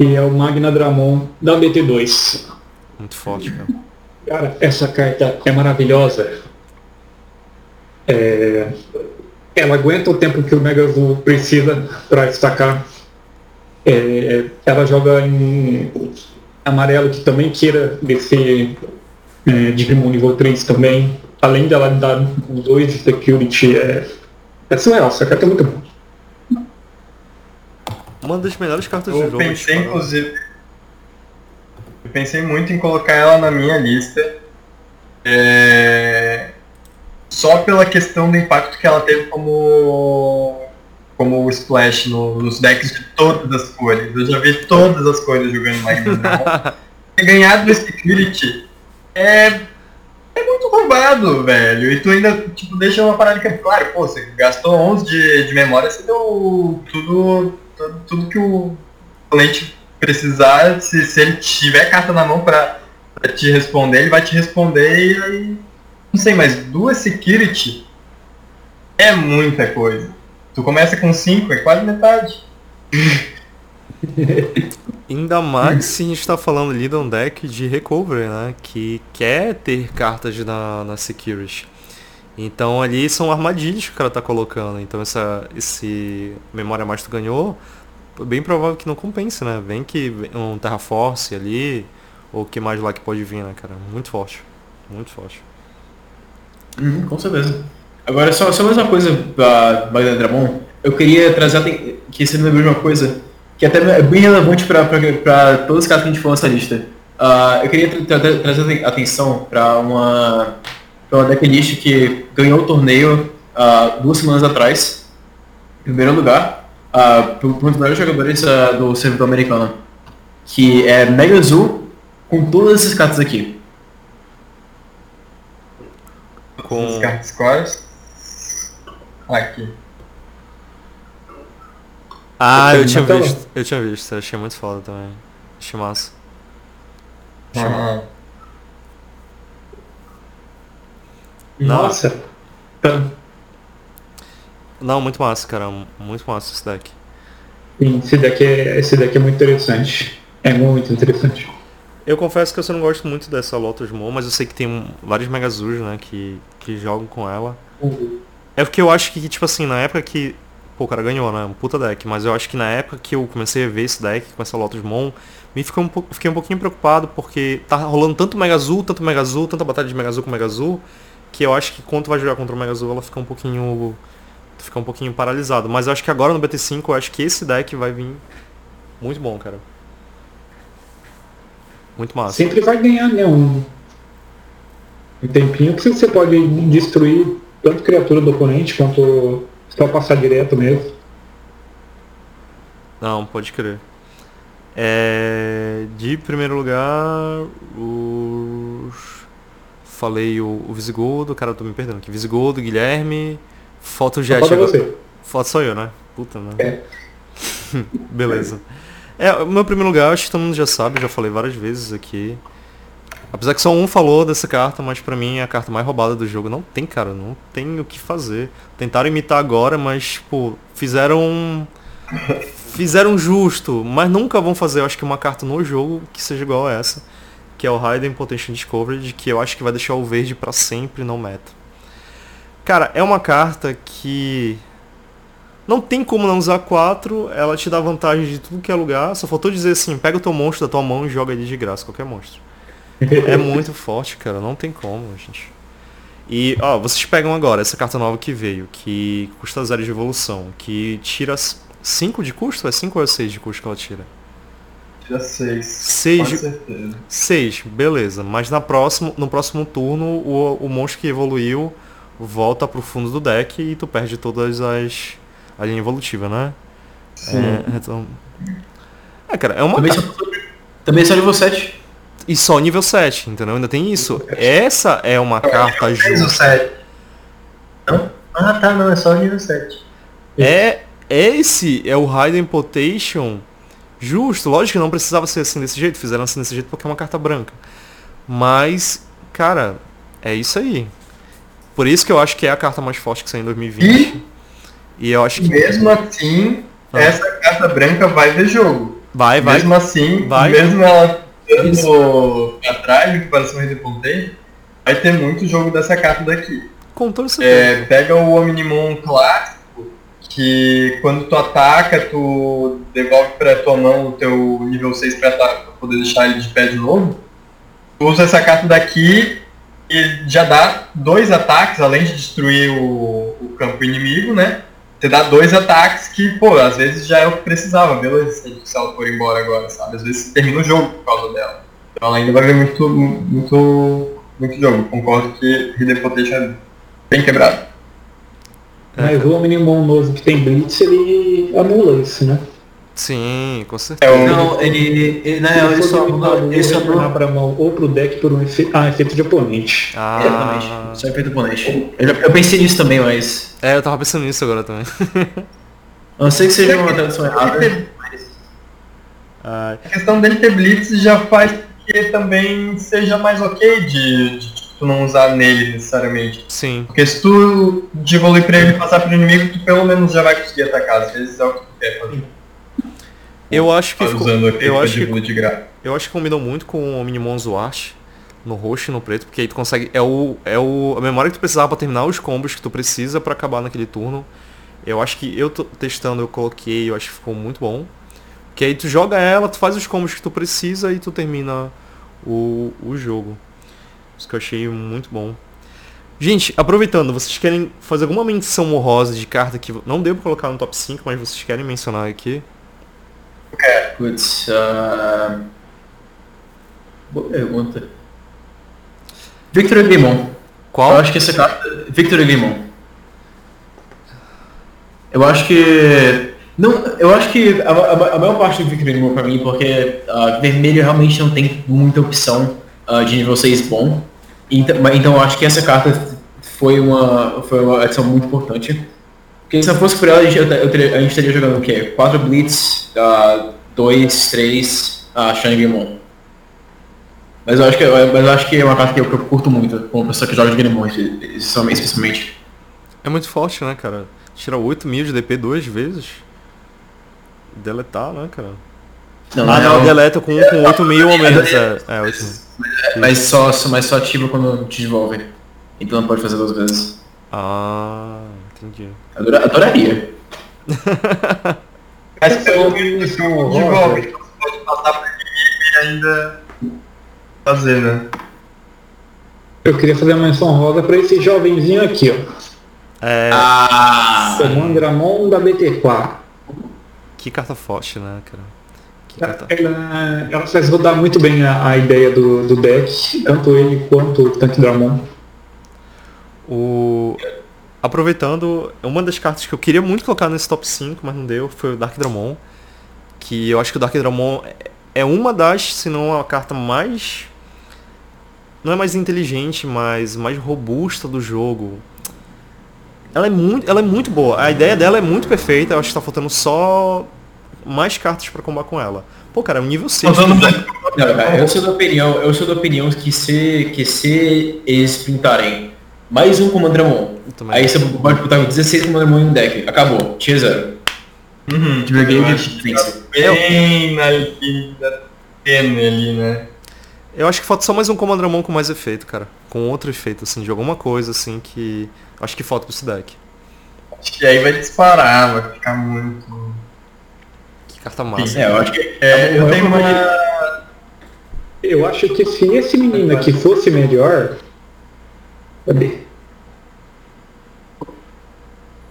que é o Magna Dramon da BT2. Muito forte, cara. Cara, essa carta é maravilhosa. É... Ela aguenta o tempo que o Mega Azul precisa para destacar. É... Ela joga em amarelo que também queira descer é, Digimon nível 3 também. Além dela dar 2 de security, é, é surreal. Essa carta é muito boa. Uma das melhores cartas eu do jogo. Eu pensei, inclusive. Eu pensei muito em colocar ela na minha lista. É... Só pela questão do impacto que ela teve como. Como o Splash no, nos decks de todas as cores. Eu já vi todas as cores jogando Magnus Ganhar do Security é é muito roubado, velho. E tu ainda, tipo, deixa uma parada que é claro, pô, você gastou 11 de, de memória, você deu tudo tudo, tudo que o cliente precisar, se, se ele tiver carta na mão para te responder, ele vai te responder e aí. Não sei, mas duas security é muita coisa. Tu começa com cinco, é quase metade. Ainda mais se a gente está falando ali de um deck de recovery, né? Que quer ter cartas na, na security. Então ali são armadilhas que o cara tá colocando. Então essa esse memória mais tu ganhou, bem provável que não compense, né? Vem que um Terra Force ali, ou que mais lá que pode vir, né, cara? Muito forte. Muito forte. Uhum, com certeza. Agora só, só mais uma coisa pra Magdalena Dramon. Eu queria trazer que você me lembrou de uma coisa que até é bem relevante para todos os casos que a gente falou nessa lista. Uh, eu queria tra tra trazer atenção para uma pela decklist que ganhou o torneio uh, duas semanas atrás, em primeiro lugar, uh, por, um dos melhores jogadores uh, do servidor americano, que é Mega Azul com todas essas cartas aqui. Com as cartas quais? Aqui. Ah, eu tinha visto. Eu tinha visto, eu achei muito foda também. Achei massa. Achei massa. Nossa. Não, muito massa, cara. Muito massa esse deck. Sim, esse deck é, esse deck é muito interessante. É muito interessante. Eu confesso que eu não gosto muito dessa Lotus Moon, mas eu sei que tem vários Megazus, né, que, que jogam com ela. Uhum. É porque eu acho que, tipo assim, na época que. Pô, o cara ganhou, né? Um puta deck. Mas eu acho que na época que eu comecei a ver esse deck com essa Lotus Moon, me ficou um, fiquei um pouquinho preocupado porque tá rolando tanto Mega Azul, tanto Mega Azul, tanta batalha de Mega Azul com Mega Azul, que eu acho que quando vai jogar contra o Mega Azul, ela fica um pouquinho. Fica um pouquinho paralisado. Mas eu acho que agora no BT5 eu acho que esse deck vai vir muito bom, cara. Muito massa. Sempre vai ganhar, né? Um, um tempinho que você pode destruir tanto criatura do oponente quanto só passar direto mesmo. Não, pode crer. É, de primeiro lugar, os falei o, o Visigodo, cara, eu tô me perdendo aqui. Visigodo, Guilherme, Foto Jet. Foto você. Foto sou eu, né? Puta, né? É. Beleza. É, o meu primeiro lugar, acho que todo mundo já sabe, já falei várias vezes aqui. Apesar que só um falou dessa carta, mas pra mim é a carta mais roubada do jogo. Não tem, cara, não tem o que fazer. Tentaram imitar agora, mas, tipo, fizeram. Fizeram justo, mas nunca vão fazer, acho que uma carta no jogo que seja igual a essa que é o Raiden Potential Discovery, que eu acho que vai deixar o verde para sempre no meta. Cara, é uma carta que não tem como não usar 4, ela te dá vantagem de tudo que é lugar, só faltou dizer assim, pega o teu monstro da tua mão e joga ele de graça, qualquer monstro. É muito forte, cara. Não tem como, gente. E, ó, vocês pegam agora essa carta nova que veio, que custa zero de evolução, que tira 5 de custo? É 5 ou é 6 de custo que ela tira? Tira 6. 6 Com de... certeza. 6, beleza. Mas na próximo, no próximo turno, o, o monstro que evoluiu volta pro fundo do deck e tu perde todas as. a linha evolutiva, né? É, então. É, cara, é uma. Também só, também só nível 7. E só nível 7, entendeu? Ainda tem isso. Essa é uma carta Fez o justa. 7. Não? Ah tá, não, é só nível 7. É. Esse é o Raiden Potation justo. Lógico que não precisava ser assim desse jeito. Fizeram assim desse jeito porque é uma carta branca. Mas, cara, é isso aí. Por isso que eu acho que é a carta mais forte que saiu em 2020. E eu acho que. Mesmo assim, Ah. essa carta branca vai ver jogo. Vai, vai. Mesmo assim, Vai. mesmo ela dando pra trás em comparação ao Redepontei, vai ter muito jogo dessa carta daqui. Com todo certeza. É, pega o Omnimon clássico, que quando tu ataca, tu devolve pra tua mão o teu nível 6 pra, ata- pra poder deixar ele de pé de novo. Tu usa essa carta daqui e já dá dois ataques, além de destruir o, o campo inimigo, né? Você dá dois ataques que, pô, às vezes já é o que precisava, beleza, se ela for embora agora, sabe? Às vezes termina o jogo por causa dela. Então ela ainda vai ver muito, muito, muito jogo. Concordo que Hidden Potential é bem quebrado. Mas o Omnimon novo que tem Blitz, ele anula isso, né? Sim, com É certeza. o, Não, ele, ele, na real, ele só anula, ele só anula, pra mão ou pro deck por um efeito, ah, efeito de oponente. Ah, Exatamente. Só efeito oponente. Eu, já- eu pensei nisso também, mas. é, eu tava pensando nisso agora também. A não ser que seja uma tradução errada. A questão dele ter Blitz já faz que também seja mais ok de, de tu não usar nele necessariamente. sim. Porque se tu de evoluir pra ele e passar pro inimigo, tu pelo menos já vai conseguir atacar. Às vezes é o que tu quer fazer. Eu acho que Tá ficou, eu acho que de graça. Eu acho que combinou muito com o Omnimon Zuarte no roxo e no preto, porque aí tu consegue. É, o, é o, a memória que tu precisava pra terminar os combos que tu precisa pra acabar naquele turno. Eu acho que eu tô testando, eu coloquei, eu acho que ficou muito bom. Que aí tu joga ela, tu faz os combos que tu precisa e tu termina o, o jogo. Isso que eu achei muito bom. Gente, aproveitando, vocês querem fazer alguma menção honrosa de carta que não deu pra colocar no top 5, mas vocês querem mencionar aqui? Putz, ah, Boa pergunta. Victor Glimon. Qual? Eu acho que essa carta. Victor Glimon. Eu acho que. Não, eu acho que a, a- a maior parte do Victor Glimon pra mim, porque ah, vermelho realmente não tem muita opção ah, de nível 6 bom. Então, então acho que essa carta foi uma, foi uma adição muito importante. Porque se não fosse por ela, a gente, teria- a gente estaria jogando o quê? 4 Blitz, 2, 3, uh, Shiny Glimon. Mas eu acho que, mas eu acho que é uma carta que eu, que eu curto muito, como pessoa que joga de Glimon, especialmente. É muito forte, né, cara? Tira 8 mil de DP duas vezes. Deletar, né, cara? Não, ah, não, real, deleta com, com 8 mil ou menos. É, é 8 mil. mas só, só- mas só ativa quando te devolve. Então não pode fazer duas vezes. Ah, entendi. Adora- adoraria. Mas pelo é menos menção de honrosa. golpe, então você pode passar pro inimigo e ainda fazer, né? Eu queria fazer uma menção rosa pra esse jovenzinho aqui, ó. É, Ah! Comandramon da BT4. que carta forte, né, cara? Carta... Ela, ela faz rodar muito bem a, a ideia do, do deck, tanto ele quanto o Tanque Dramon. O... Aproveitando, uma das cartas que eu queria muito colocar nesse top 5, mas não deu, foi o Dark Dramon. Que eu acho que o Dark Dramon é- uma das, se não a carta mais. Não é mais inteligente, mas mais robusta do jogo. Ela é muito, ela é muito boa. A ideia dela é muito perfeita. Eu acho que tá faltando só mais cartas pra combar com ela. Pô, cara, é um nível 6. Usando do mais- jogo. Não, cara, eu sou da opinião, eu sou da opinião que se, que se eles pintarem mais um também. aí você pode botar 16 Comandramon em um deck, acabou, tier zero. Uhum, Tiver game, tá bem na linha tênue ali, né? Eu acho que falta só mais um Comandramon com mais efeito, cara. Com outro efeito, assim, de alguma coisa, assim, que. Acho que falta pra esse deck. Acho que aí vai disparar, vai ficar muito. Carta massa. É, eu acho que É, eu eu tenho uma. eu acho que se esse menino aqui fosse melhor. Cadê?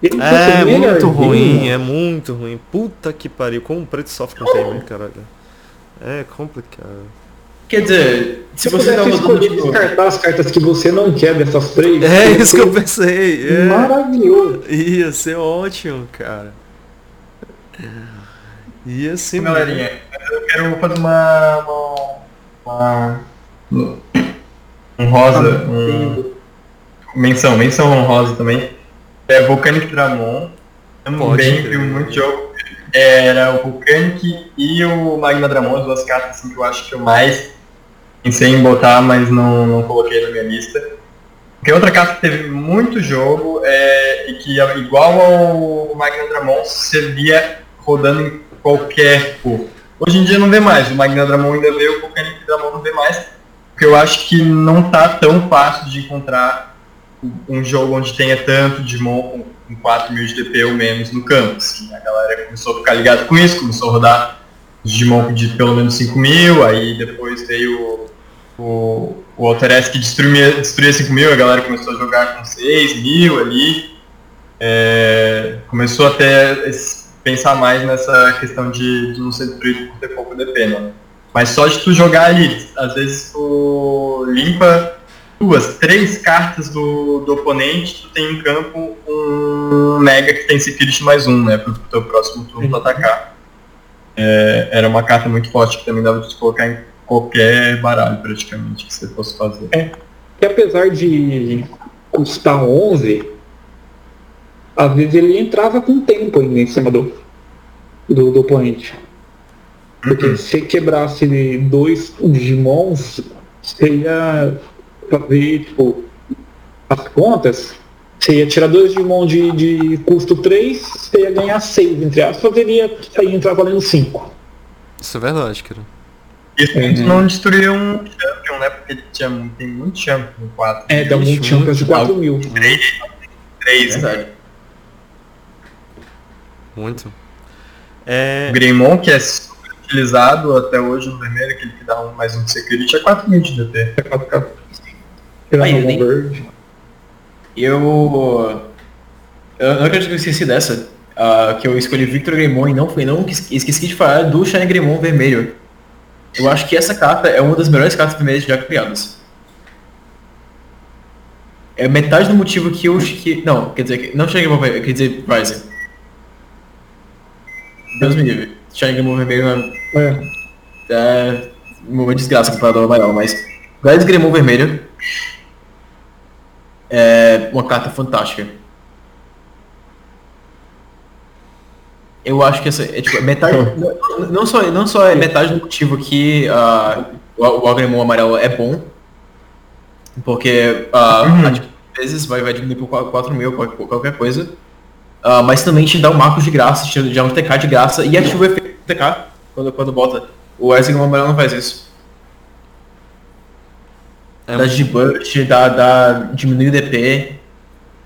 Ele fosse É muito ruim, é muito ruim. Puta que pariu, como o preto sofre com o Tamer, caralho. É complicado. Quer dizer, se Se você tá pudesse usando escolher descartar as cartas que você não quer dessas três, É isso que eu pensei. É. Maravilhoso. Ia ser ótimo, cara. Ia ser Galerinha, eu quero fazer uma. uma. uma um rosa. Um, menção, menção honrosa também. É Volcanic Dramon. Também crer. vi muito jogo. Era o Volcanic e o Magna Dramon, as duas cartas assim, que eu acho que eu mais pensei em botar, mas não, não coloquei na minha lista. Porque outra carta que teve muito jogo é, e que igual ao Magna Dramon servia rodando em qualquer cor. Hoje em dia não vê mais, o Magna Dramon ainda vê, o Volcanic Dramon não vê mais, porque eu acho que não tá tão fácil de encontrar um jogo onde tenha tanto Digimon com, com 4 mil de DP ou menos no campo. Assim, a galera começou a ficar ligada com isso, começou a rodar Digimon de pelo menos 5 mil, aí depois veio o, o, Alteres que destruía, destruía 5 mil, a galera começou a jogar com 6 mil ali. É, começou até esse- pensar mais nessa questão de, de não ser destruído por ter pouco DP, né? Mas só de tu jogar ali, às vezes tu limpa duas, três cartas do, do oponente, tu tem em campo um Mega que tem Security mais um, né? Pro teu próximo turno tu atacar. É, era uma carta muito forte que também dava de colocar em qualquer baralho praticamente que você fosse fazer. Que apesar de custar 11, às vezes ele entrava com tempo ainda em cima do, do, do oponente. Porque se quebrasse dois Digimons, você ia fazer, tipo, as contas, você ia tirar dois Digimon de, de custo 3, você ia ganhar 6, entre aspas, ele ia sair entrar valendo 5. Isso é verdade, cara. Isso Uhum. tu não destruiu um Champion, né? Porque ele tinha, muito- tem muito Champion no 4. É, dá muito Champions de muito 4 mil. 3, né? verdade. Muito. É. O Greymon, que é super utilizado até hoje no vermelho, aquele que dá um, mais um de security, é 4 mil de DP. Nem- verde. Eu. Eu não acredito que eu esqueci dessa. ah, que eu escolhi Victor Greymon e não foi não esque- esqueci de falar do Shine Greymon vermelho. Eu acho que essa carta é uma das melhores cartas vermelhas já criadas. É metade do motivo que eu. Que, não, quer dizer, que- não Shine Greymon vermelho, quer dizer Rising. Deus me livre. Shine Greymon vermelho é É. é uma desgraça comparado ao amarelo, mas Gladys Gremon vermelho é uma carta fantástica. Eu acho que essa é tipo metade. não, não só, não só é metade do motivo que ah, o, o Agremon amarelo é bom, porque ah, Uhum. às vezes vai, vai diminuir por 4 mil, qualquer coisa. Ah, mas também te dá um marco de graça, te dá um TK de graça e ativa o efeito TK quando, quando bota. O Agremon amarelo não faz isso. É dá de burst, dá, dá, diminui o DP.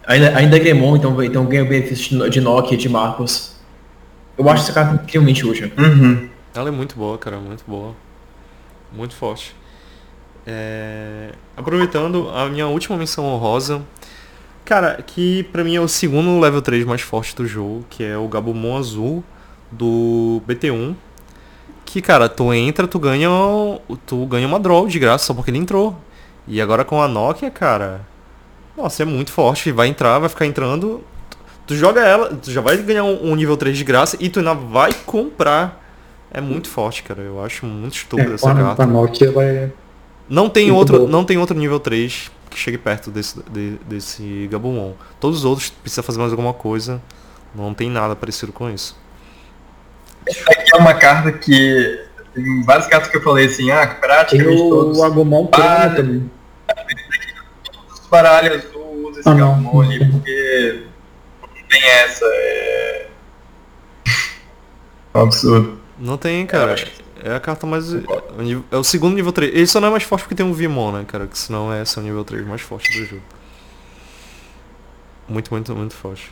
Ainda, ainda é Gremon, então, então ganha o benefício de, de Nokia, de Marcos. Eu acho essa carta incrivelmente útil. Uhum. Ela é muito boa, cara, muito boa. Muito forte. É, Aproveitando a minha última menção honrosa, cara, que pra mim é o segundo level 3 mais forte do jogo, que é o Gabumon Azul do BT1. Que, cara, tu entra, tu ganha, tu ganha uma draw de graça só porque ele entrou. E agora com a Nokia, cara, nossa, é muito forte. Vai entrar, vai ficar entrando. Tu joga ela, tu já vai ganhar um, nível 3 de graça e tu ainda vai comprar. É muito forte, cara. Eu acho muito estúpido É, essa a, carta. a Nokia é. Não tem Muito outro, não tem outro nível 3 que chegue perto desse, de- desse Gabumon. Todos os outros precisam fazer mais alguma coisa. Não tem nada parecido com isso. Essa aqui é uma carta que. Tem várias cartas que eu falei assim, ah, Tem praticamente todos o Agumon Prana também. os baralhos usa esse Ah. Gabumon ali, porque não tem essa. É. É um absurdo. Não tem, cara. É a carta mais. É o é segundo nível 3. Ele só não é mais forte porque tem um Vimon, né, cara? Que senão é esse é o nível 3 mais forte do jogo. Muito, muito, muito forte.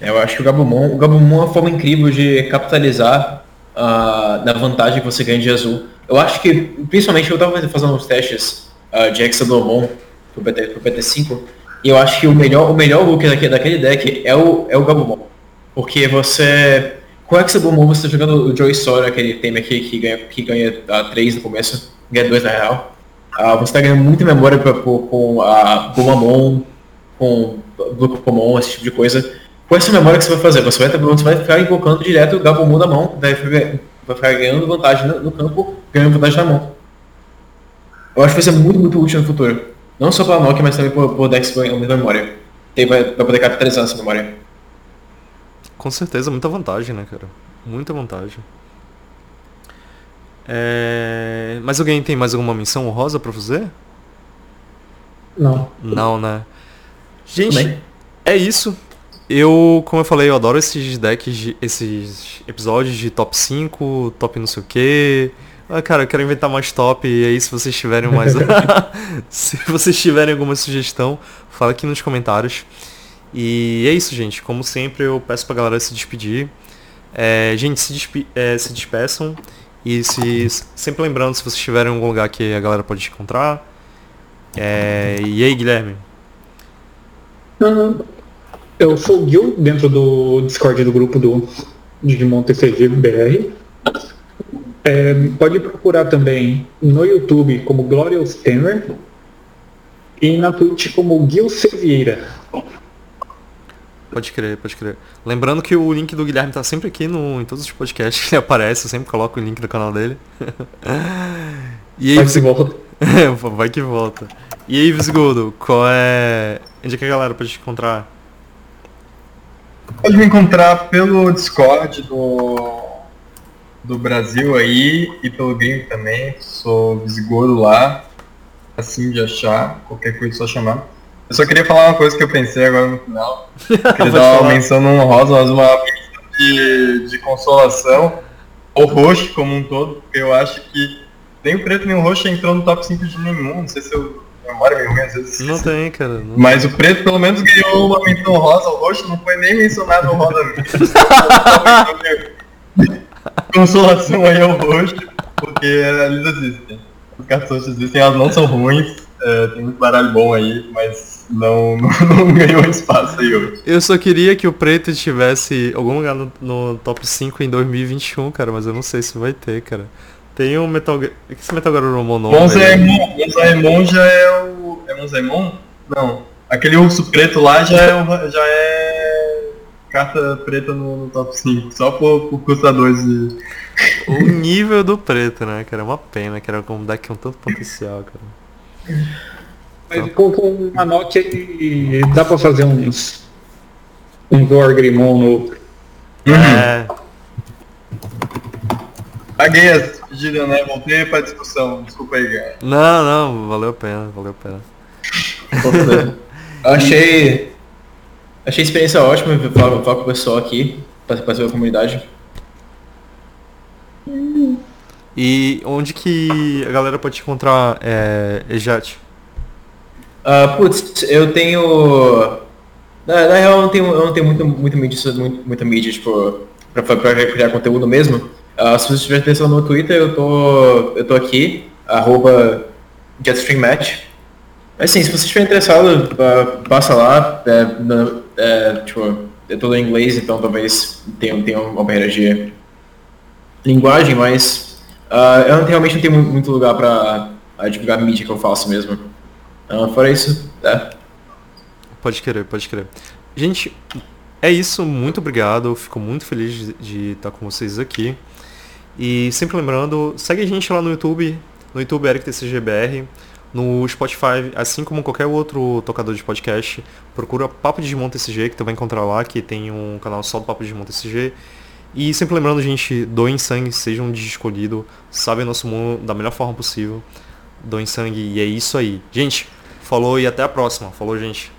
Eu acho que o Gabumon, o Gabumon é uma forma incrível de capitalizar ah, na vantagem que você ganha de azul. Eu acho que, principalmente, eu tava fazendo uns testes uh, de Hexadomon pro, PT, pro PT5, e eu acho que o melhor, o melhor look daquele, daquele deck é o, é o Gabumon. Porque você. Com o Hexadomon você tá jogando o Joy Sora, aquele tema aqui que ganha, que ganha uh, 3 no começo, ganha 2 na real. Uh, você tá ganhando muita memória pra, com, com a Gomamon, com Blue Pokémon, esse tipo de coisa. Com essa memória que você vai fazer, você vai, você vai ficar invocando direto o Gabumon da mão, vai ficar, vai ficar ganhando vantagem no, no campo, ganhando vantagem na mão. Eu acho que vai ser muito, muito útil no futuro. Não só para a Nokia, mas também por, por decks com memória. Tem, vai, vai poder capitalizar essa memória. Com certeza, muita vantagem, né, cara? Muita vantagem. É... Mas alguém tem mais alguma menção honrosa pra fazer? Não. Não, né? Gente, é isso. Eu, como eu falei, eu adoro esses decks, de, esses episódios de top 5, top não sei o que. Ah, cara, eu quero inventar mais top e aí se vocês tiverem mais. se vocês tiverem alguma sugestão, fala aqui nos comentários. E é isso, gente. Como sempre, eu peço pra galera se despedir. É, gente, se, despe é, se despeçam. E se sempre lembrando, se vocês estiverem em algum lugar que a galera pode te encontrar. É, e aí, Guilherme? Eu sou o Gil, dentro do Discord do grupo do Digimon TCG BR. É, pode procurar também no YouTube como Glorious Temer e na Twitch como Gil Sevieira. Pode crer, pode crer. Lembrando que o link do Guilherme tá sempre aqui no, em todos os podcasts que ele aparece, eu sempre coloco o link do canal dele. e aí, Vai que volta. Vai que volta. E aí, Visigodo, qual é. Onde é que a galera pode te encontrar? Pode me encontrar pelo Discord do, do Brasil aí e pelo game também. Sou Visigodo lá. Assim de achar, qualquer coisa é só chamar. Eu só queria falar uma coisa que eu pensei agora no final. queria dar uma menção não honrosa, mas uma de, de consolação o roxo como um todo, porque eu acho que nem o preto nem o roxo entrou no top 5 de nenhum. Não sei se eu memória meio ruim às vezes. Não tem, cara. Não mas o preto pelo menos ganhou uma menção rosa, o roxo não foi nem mencionado no rosa Consolação aí ao roxo, porque eles existem. Os cartões existem, elas não são ruins, é, tem muito baralho bom aí, mas não, não, não, ganhou espaço aí hoje. Eu só queria que o preto estivesse algum lugar no, no, top 5 em 2021, cara, mas eu não sei se vai ter, cara. Tem um Metal Gear. O que esse Metal Gear Mono? Monzaemon, Monzaemon já é o. É Monzaemon? Não. Aquele urso preto lá já é, o, já é carta preta no, no top 5, só por, por custa 2 de. O nível do preto, né, cara? É uma pena, que era um deck com tanto potencial, cara. Mas com, com uma Nokia dá pra fazer uns. Um Gorgrimon novo. É. Paguei as pedidas, né? Voltei pra discussão. Desculpa aí, cara. Não, não, valeu a pena, valeu a pena. achei. Achei a experiência ótima falar, falar com o pessoal aqui, fazer a comunidade. E onde que a galera pode te encontrar, é, Ejat? Uh, putz, eu tenho. Na, na, real, eu não tenho, eu não tenho muito, muito mídia, muito, muita mídia, tipo, pra, pra criar conteúdo mesmo. Uh, se você estiver atenção no Twitter, eu tô, eu tô aqui, arroba JetstreamMatch. Assim, se você estiver interessado, passa lá. É, é, tipo, é tudo em inglês, então talvez tenha, tenha uma barreira de linguagem, mas uh, eu realmente não tenho muito lugar para divulgar mídia que eu faço mesmo. Ah, fora isso, é. Pode querer, pode querer. Gente, é isso. Muito obrigado. Fico muito feliz de, estar com vocês aqui. E sempre lembrando, segue a gente lá no YouTube, no YouTube EricTCGBR, no Spotify, assim como qualquer outro tocador de podcast, procura Papo de Digimon TCG, que tu vai encontrar lá, que tem um canal só do Papo de Digimon TCG. E sempre lembrando, gente, doem sangue, sejam um escolhido, sabem nosso mundo da melhor forma possível. Doem sangue e é isso aí. Gente, Falou e até a próxima. Falou, gente.